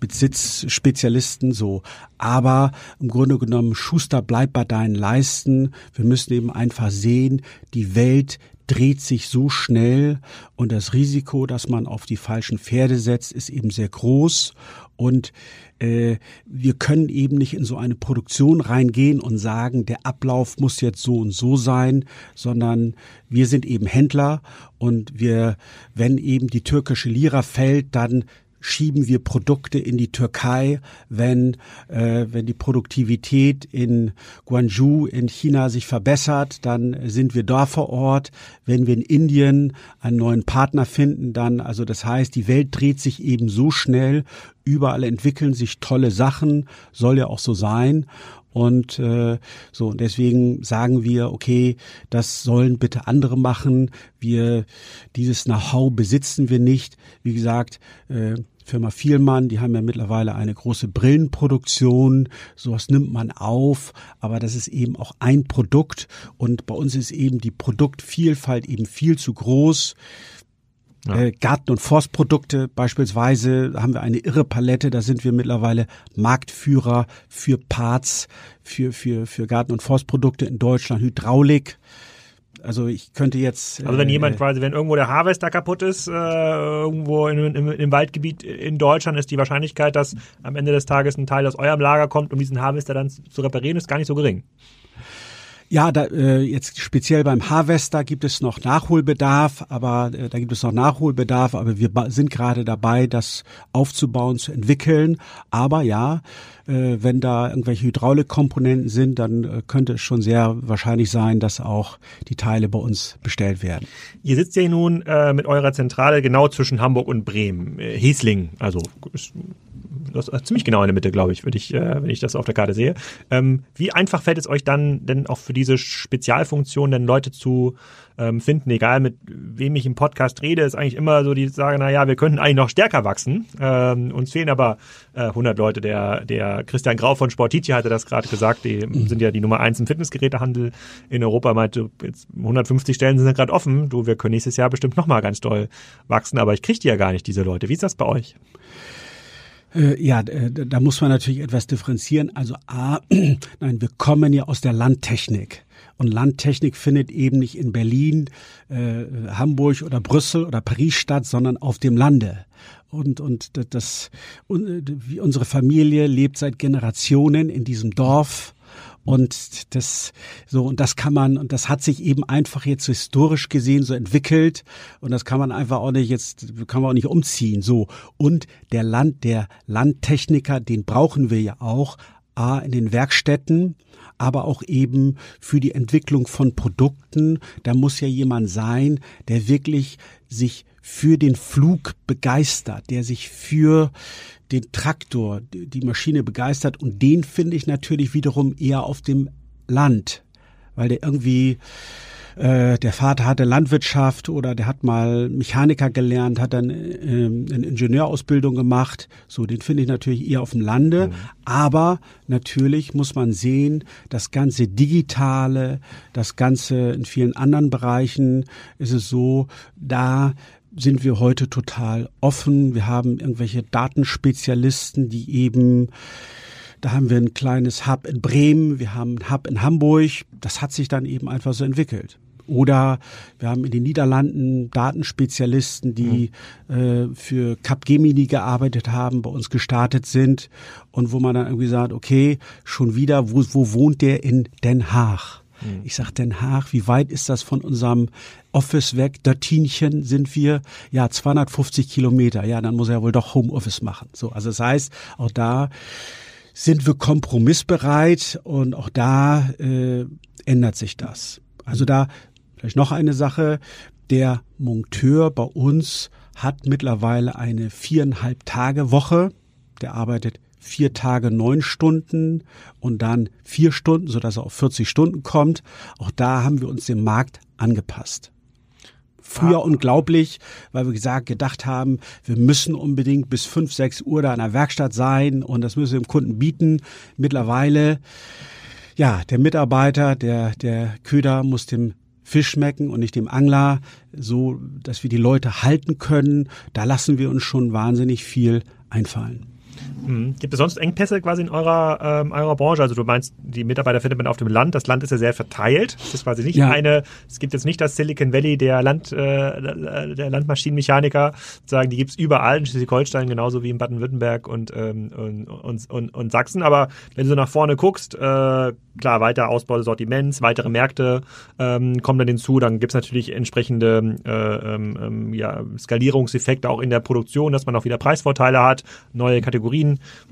mit Sitzspezialisten so. Aber im Grunde genommen, Schuster bleibt bei deinen Leisten. Wir müssen eben einfach sehen, die Welt dreht sich so schnell und das Risiko, dass man auf die falschen Pferde setzt, ist eben sehr groß. Und äh, wir können eben nicht in so eine Produktion reingehen und sagen, der Ablauf muss jetzt so und so sein, sondern wir sind eben Händler und wir, wenn eben die türkische Lira fällt, dann schieben wir Produkte in die Türkei, wenn, äh, wenn die Produktivität in Guangzhou in China sich verbessert, dann sind wir da vor Ort. Wenn wir in Indien einen neuen Partner finden, dann, also das heißt, die Welt dreht sich eben so schnell, überall entwickeln sich tolle Sachen, soll ja auch so sein. Und äh, so, deswegen sagen wir, okay, das sollen bitte andere machen. Wir, dieses Know-how besitzen wir nicht. Wie gesagt, äh, Firma Vielmann, die haben ja mittlerweile eine große Brillenproduktion. Sowas nimmt man auf, aber das ist eben auch ein Produkt. Und bei uns ist eben die Produktvielfalt eben viel zu groß. Ja. Äh, Garten- und Forstprodukte beispielsweise haben wir eine irre Palette. Da sind wir mittlerweile Marktführer für Parts, für, für, für Garten- und Forstprodukte in Deutschland, Hydraulik. Also ich könnte jetzt. Also wenn äh, jemand quasi, wenn irgendwo der Harvester kaputt ist, äh, irgendwo in, im, im Waldgebiet in Deutschland, ist die Wahrscheinlichkeit, dass am Ende des Tages ein Teil aus eurem Lager kommt, um diesen Harvester dann zu reparieren, ist gar nicht so gering. Ja, da, äh, jetzt speziell beim Harvester gibt es noch Nachholbedarf, aber äh, da gibt es noch Nachholbedarf, aber wir sind gerade dabei, das aufzubauen, zu entwickeln. Aber ja, äh, wenn da irgendwelche Hydraulikkomponenten sind, dann äh, könnte es schon sehr wahrscheinlich sein, dass auch die Teile bei uns bestellt werden. Ihr sitzt ja nun äh, mit eurer Zentrale genau zwischen Hamburg und Bremen, äh, Hiesling, also das ist ziemlich genau in der Mitte, glaube ich, wenn ich, äh, wenn ich das auf der Karte sehe. Ähm, wie einfach fällt es euch dann denn auch für diese Spezialfunktion denn Leute zu ähm, finden, egal mit wem ich im Podcast rede, ist eigentlich immer so die Sage, na ja, wir könnten eigentlich noch stärker wachsen. Ähm, uns fehlen aber äh, 100 Leute. Der, der Christian Grau von Sportici hatte das gerade gesagt. Die mhm. sind ja die Nummer eins im Fitnessgerätehandel in Europa. Meinte, jetzt 150 Stellen sind ja gerade offen. Du, wir können nächstes Jahr bestimmt nochmal ganz doll wachsen, aber ich kriege die ja gar nicht, diese Leute. Wie ist das bei euch? Äh, ja, da muss man natürlich etwas differenzieren. Also A, (clears throat) nein, wir kommen ja aus der Landtechnik. Und Landtechnik findet eben nicht in Berlin, äh, Hamburg oder Brüssel oder Paris statt, sondern auf dem Lande. Und, und das, wie unsere Familie lebt seit Generationen in diesem Dorf und das, so, und das kann man, und das hat sich eben einfach jetzt historisch gesehen so entwickelt. Und das kann man einfach auch nicht jetzt, kann man auch nicht umziehen, so. Und der Land, der Landtechniker, den brauchen wir ja auch. A, in den Werkstätten, aber auch eben für die Entwicklung von Produkten. Da muss ja jemand sein, der wirklich sich für den Flug begeistert, der sich für den Traktor, die Maschine begeistert und den finde ich natürlich wiederum eher auf dem Land, weil der irgendwie äh, der Vater hatte Landwirtschaft oder der hat mal Mechaniker gelernt, hat dann äh, eine Ingenieurausbildung gemacht. So, den finde ich natürlich eher auf dem Lande. Mhm. Aber natürlich muss man sehen, das ganze Digitale, das Ganze in vielen anderen Bereichen ist es so, da sind wir heute total offen. Wir haben irgendwelche Datenspezialisten, die eben da haben wir ein kleines Hub in Bremen, wir haben ein Hub in Hamburg. Das hat sich dann eben einfach so entwickelt. Oder wir haben in den Niederlanden Datenspezialisten, die mhm. äh, für Capgemini gearbeitet haben, bei uns gestartet sind und wo man dann irgendwie sagt, okay, schon wieder, wo, wo wohnt der in Den Haag? Mhm. Ich sag Den Haag, wie weit ist das von unserem Office weg? Dörtinchen sind wir, ja, 250 Kilometer. Ja, dann muss er wohl doch Homeoffice machen. So, also das heißt, auch da sind wir kompromissbereit und auch da äh, ändert sich das. Also da Vielleicht noch eine Sache. Der Monteur bei uns hat mittlerweile eine viereinhalb Tage Woche. Der arbeitet vier Tage neun Stunden und dann vier Stunden, sodass er auf 40 Stunden kommt. Auch da haben wir uns dem Markt angepasst. Früher ah. unglaublich, weil wir gesagt, gedacht haben, wir müssen unbedingt bis fünf, sechs Uhr da in der Werkstatt sein und das müssen wir dem Kunden bieten. Mittlerweile, ja, der Mitarbeiter, der, der Köder muss dem Fisch schmecken und nicht dem Angler, so dass wir die Leute halten können. Da lassen wir uns schon wahnsinnig viel einfallen. Mhm. Gibt es sonst Engpässe quasi in eurer, ähm, eurer Branche? Also du meinst, die Mitarbeiter findet man auf dem Land. Das Land ist ja sehr verteilt. Es ist quasi nicht ja. eine, es gibt jetzt nicht das Silicon Valley der Land, äh, der Landmaschinenmechaniker, sagen, die gibt's überall in Schleswig-Holstein, genauso wie in Baden-Württemberg und, ähm, und, und, und, und Sachsen. Aber wenn du nach vorne guckst, äh, klar, weiter Ausbau des Sortiments, weitere Märkte ähm, kommen dann hinzu. Dann gibt's natürlich entsprechende äh, ähm, ähm ja, Skalierungseffekte auch in der Produktion, dass man auch wieder Preisvorteile hat, neue Kategorien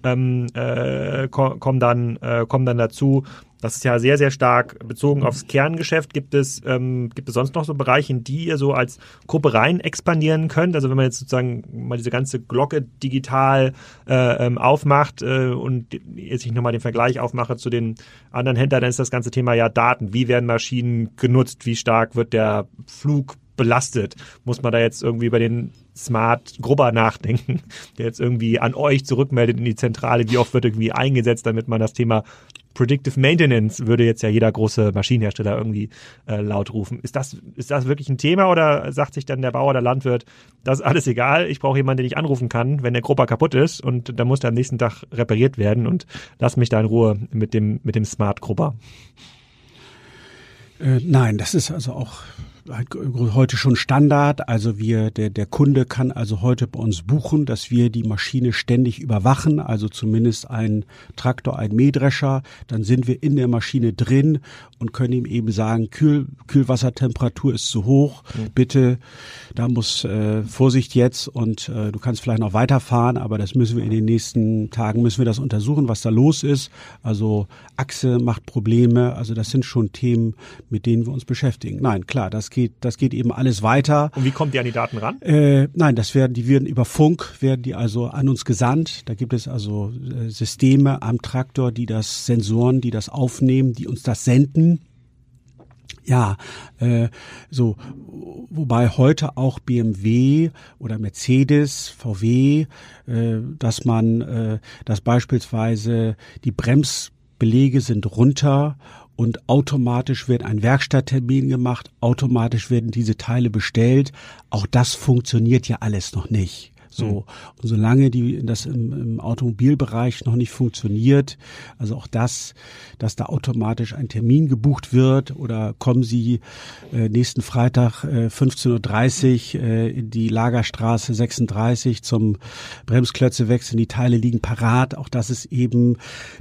ähm, äh, kommen, dann, äh, kommen dann dazu. Das ist ja sehr, sehr stark bezogen aufs Kerngeschäft. Gibt es, ähm, gibt es sonst noch so Bereiche, in die ihr so als Gruppe rein expandieren könnt? Also wenn man jetzt sozusagen mal diese ganze Glocke digital äh, ähm, aufmacht äh, und jetzt ich nochmal den Vergleich aufmache zu den anderen Händlern, dann ist das ganze Thema ja Daten. Wie werden Maschinen genutzt? Wie stark wird der Flug belastet? Muss man da jetzt irgendwie bei den Smart Grubber nachdenken, (laughs) der jetzt irgendwie an euch zurückmeldet in die Zentrale, wie oft wird irgendwie eingesetzt, damit man das Thema Predictive Maintenance würde jetzt ja jeder große Maschinenhersteller irgendwie äh, laut rufen. Ist das, ist das wirklich ein Thema oder sagt sich dann der Bauer, der Landwirt, das ist alles egal, ich brauche jemanden, den ich anrufen kann, wenn der Grubber kaputt ist und dann muss der am nächsten Tag repariert werden und lass mich da in Ruhe mit dem, mit dem Smart Grubber? Äh, nein, das ist also auch heute schon Standard. Also wir, der, der Kunde kann also heute bei uns buchen, dass wir die Maschine ständig überwachen, also zumindest ein Traktor, ein Mähdrescher. Dann sind wir in der Maschine drin und können ihm eben sagen, Kühl, Kühlwassertemperatur ist zu hoch, mhm. bitte, da muss äh, Vorsicht jetzt und äh, du kannst vielleicht noch weiterfahren, aber das müssen wir in den nächsten Tagen, müssen wir das untersuchen, was da los ist. Also Achse macht Probleme, also das sind schon Themen, mit denen wir uns beschäftigen. Nein, klar, das geht, das geht eben alles weiter. Und wie kommt ihr an die Daten ran? Äh, nein, das werden, die werden über Funk, werden die also an uns gesandt. Da gibt es also äh, Systeme am Traktor, die das, Sensoren, die das aufnehmen, die uns das senden. Ja, äh, so, wobei heute auch BMW oder Mercedes, VW, äh, dass man, äh, dass beispielsweise die Bremsbelege sind runter und automatisch wird ein Werkstatttermin gemacht, automatisch werden diese Teile bestellt. Auch das funktioniert ja alles noch nicht. So, mhm. und solange die, das im, im Automobilbereich noch nicht funktioniert, also auch das, dass da automatisch ein Termin gebucht wird oder kommen Sie äh, nächsten Freitag äh, 15.30 Uhr äh, in die Lagerstraße 36 zum Bremsklötze wechseln, die Teile liegen parat, auch das ist eben,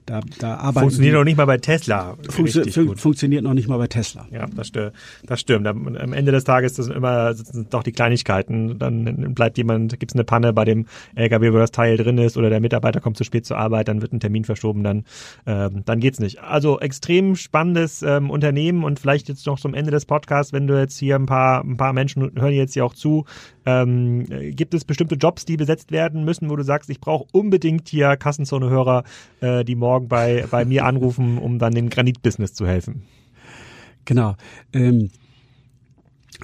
da, da arbeiten Funktioniert noch nicht mal bei Tesla. Funktio fun funktioniert noch nicht mal bei Tesla. Ja, das, stört, das stimmt. Am Ende des Tages sind immer sind doch die Kleinigkeiten. Dann bleibt jemand, gibt es eine Panne Panne bei dem LKW, wo das Teil drin ist oder der Mitarbeiter kommt zu spät zur Arbeit, dann wird ein Termin verschoben, dann, ähm, dann geht's nicht. Also extrem spannendes ähm, Unternehmen und vielleicht jetzt noch zum Ende des Podcasts, wenn du jetzt hier ein paar, ein paar Menschen hören jetzt hier auch zu, ähm, gibt es bestimmte Jobs, die besetzt werden müssen, wo du sagst, ich brauche unbedingt hier Kassenzone-Hörer, äh, die morgen bei, bei mir anrufen, um dann dem Granit-Business zu helfen? Genau. Ähm,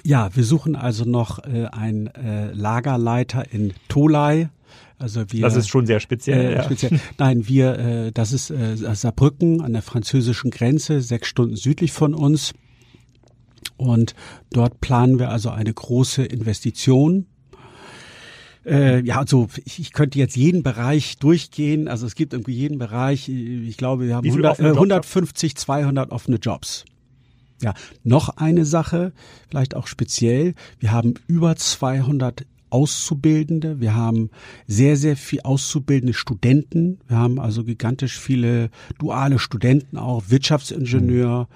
ja, wir suchen also noch äh, einen äh, Lagerleiter in Tolai. Also wir, das ist schon sehr speziell. Äh, ja. speziell. (laughs) Nein, wir, äh, das ist äh, Saarbrücken an der französischen Grenze, sechs Stunden südlich von uns. Und dort planen wir also eine große Investition. Äh, ja, also ich, ich könnte jetzt jeden Bereich durchgehen. Also es gibt irgendwie jeden Bereich. Ich glaube, wir haben 100, äh, 150, 200 offene Jobs. Ja, noch eine Sache, vielleicht auch speziell. Wir haben über 200 Auszubildende. Wir haben sehr, sehr viel auszubildende Studenten. Wir haben also gigantisch viele duale Studenten auch, Wirtschaftsingenieur,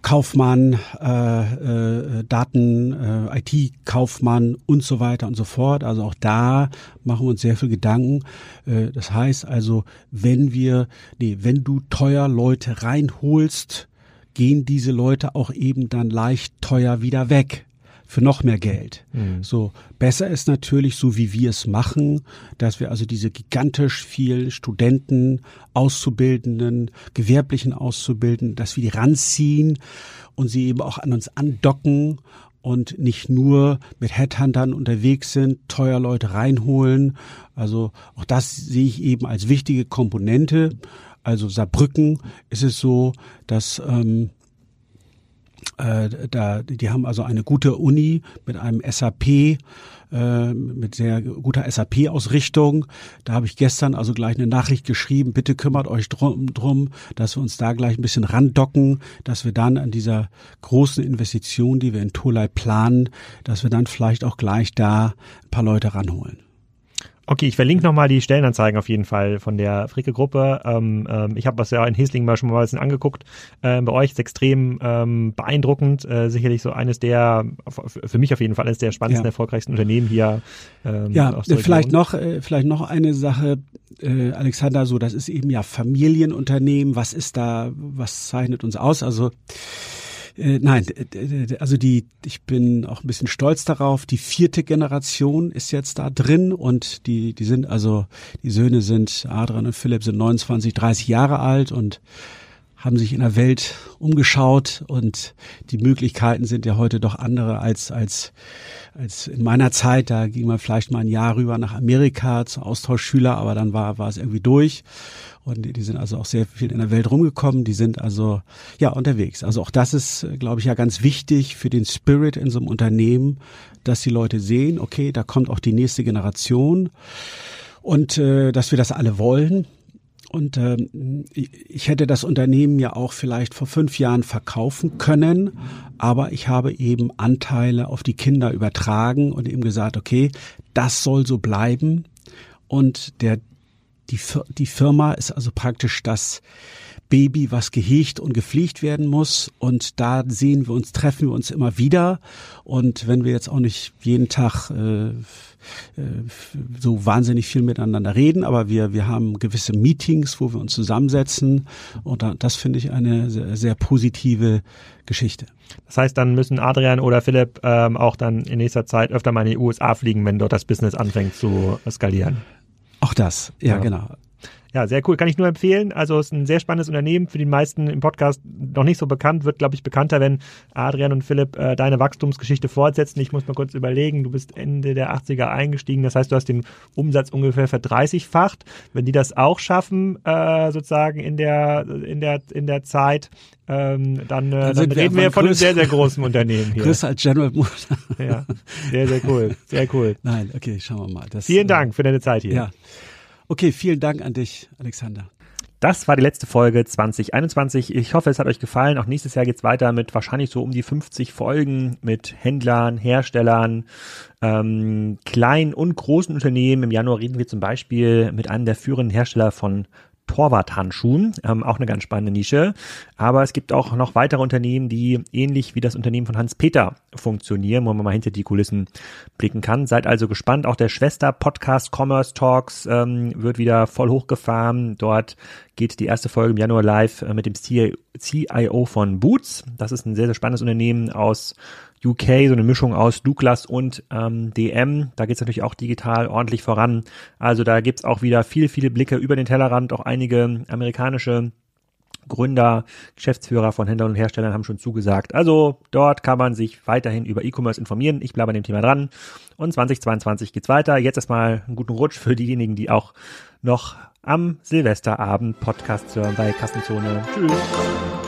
Kaufmann, äh, äh, Daten, äh, IT-Kaufmann und so weiter und so fort. Also auch da machen wir uns sehr viel Gedanken. Äh, das heißt also, wenn wir, nee, wenn du teuer Leute reinholst, gehen diese Leute auch eben dann leicht teuer wieder weg für noch mehr Geld. Mhm. So besser ist natürlich, so wie wir es machen, dass wir also diese gigantisch vielen Studenten, Auszubildenden, gewerblichen Auszubildenden, dass wir die ranziehen und sie eben auch an uns andocken und nicht nur mit Headhuntern unterwegs sind, teuer Leute reinholen. Also auch das sehe ich eben als wichtige Komponente. Also Saarbrücken ist es so, dass ähm, äh, da, die haben also eine gute Uni mit einem SAP, äh, mit sehr guter SAP-Ausrichtung. Da habe ich gestern also gleich eine Nachricht geschrieben, bitte kümmert euch drum, drum, dass wir uns da gleich ein bisschen randocken, dass wir dann an dieser großen Investition, die wir in Tolai planen, dass wir dann vielleicht auch gleich da ein paar Leute ranholen. Okay, ich verlinke nochmal die Stellenanzeigen auf jeden Fall von der Fricke-Gruppe. Ähm, ähm, ich habe was ja in Hesling mal schon mal ein bisschen angeguckt. Ähm, bei euch ist extrem ähm, beeindruckend. Äh, sicherlich so eines der, für mich auf jeden Fall eines der spannendsten, ja. erfolgreichsten Unternehmen hier. Ähm, ja, vielleicht noch, äh, vielleicht noch eine Sache, äh, Alexander, so das ist eben ja Familienunternehmen. Was ist da, was zeichnet uns aus? Also äh, nein, also die, ich bin auch ein bisschen stolz darauf. Die vierte Generation ist jetzt da drin und die, die sind also, die Söhne sind, Adrian und Philipp sind 29, 30 Jahre alt und haben sich in der Welt umgeschaut und die Möglichkeiten sind ja heute doch andere als, als, als in meiner Zeit. Da ging man vielleicht mal ein Jahr rüber nach Amerika zu Austauschschüler, aber dann war, war es irgendwie durch. Und die sind also auch sehr viel in der Welt rumgekommen. Die sind also ja unterwegs. Also auch das ist, glaube ich, ja ganz wichtig für den Spirit in so einem Unternehmen, dass die Leute sehen, okay, da kommt auch die nächste Generation und äh, dass wir das alle wollen. Und ähm, ich hätte das Unternehmen ja auch vielleicht vor fünf Jahren verkaufen können, aber ich habe eben Anteile auf die Kinder übertragen und eben gesagt, okay, das soll so bleiben. Und der die, die Firma ist also praktisch das Baby, was gehegt und gepflegt werden muss. Und da sehen wir uns, treffen wir uns immer wieder. Und wenn wir jetzt auch nicht jeden Tag äh, äh so wahnsinnig viel miteinander reden, aber wir, wir haben gewisse Meetings, wo wir uns zusammensetzen. Und das finde ich eine sehr, sehr positive Geschichte. Das heißt, dann müssen Adrian oder Philipp ähm, auch dann in nächster Zeit öfter mal in die USA fliegen, wenn dort das Business anfängt zu skalieren. Auch das, ja, ja. genau. Ja, sehr cool. Kann ich nur empfehlen. Also es ist ein sehr spannendes Unternehmen. Für die meisten im Podcast noch nicht so bekannt. Wird, glaube ich, bekannter, wenn Adrian und Philipp äh, deine Wachstumsgeschichte fortsetzen. Ich muss mal kurz überlegen. Du bist Ende der 80er eingestiegen. Das heißt, du hast den Umsatz ungefähr verdreißigfacht. Wenn die das auch schaffen, äh, sozusagen in der, in der, in der Zeit, ähm, dann, äh, dann, dann reden wir von einem sehr, sehr großen Unternehmen hier. Größer als General Motors. ja, sehr, sehr cool. Sehr cool. Nein, okay, schauen wir mal. Das, Vielen Dank äh, für deine Zeit hier. Ja. Okay, vielen Dank an dich, Alexander. Das war die letzte Folge 2021. Ich hoffe, es hat euch gefallen. Auch nächstes Jahr geht's weiter mit wahrscheinlich so um die 50 Folgen mit Händlern, Herstellern, ähm, kleinen und großen Unternehmen. Im Januar reden wir zum Beispiel mit einem der führenden Hersteller von Torwarthandschuhen. Ähm, auch eine ganz spannende Nische. Aber es gibt auch noch weitere Unternehmen, die ähnlich wie das Unternehmen von Hans-Peter funktionieren, wo man mal hinter die Kulissen blicken kann. Seid also gespannt. Auch der Schwester-Podcast Commerce Talks ähm, wird wieder voll hochgefahren. Dort geht die erste Folge im Januar live äh, mit dem CIO von Boots. Das ist ein sehr, sehr spannendes Unternehmen aus UK, so eine Mischung aus Douglas und ähm, DM. Da geht es natürlich auch digital ordentlich voran. Also da gibt's auch wieder viele, viele Blicke über den Tellerrand. Auch einige amerikanische Gründer, Geschäftsführer von Händlern und Herstellern haben schon zugesagt. Also dort kann man sich weiterhin über E-Commerce informieren. Ich bleibe an dem Thema dran. Und 2022 geht's weiter. Jetzt erstmal einen guten Rutsch für diejenigen, die auch noch am Silvesterabend Podcast hören bei Kassenzone. Tschüss.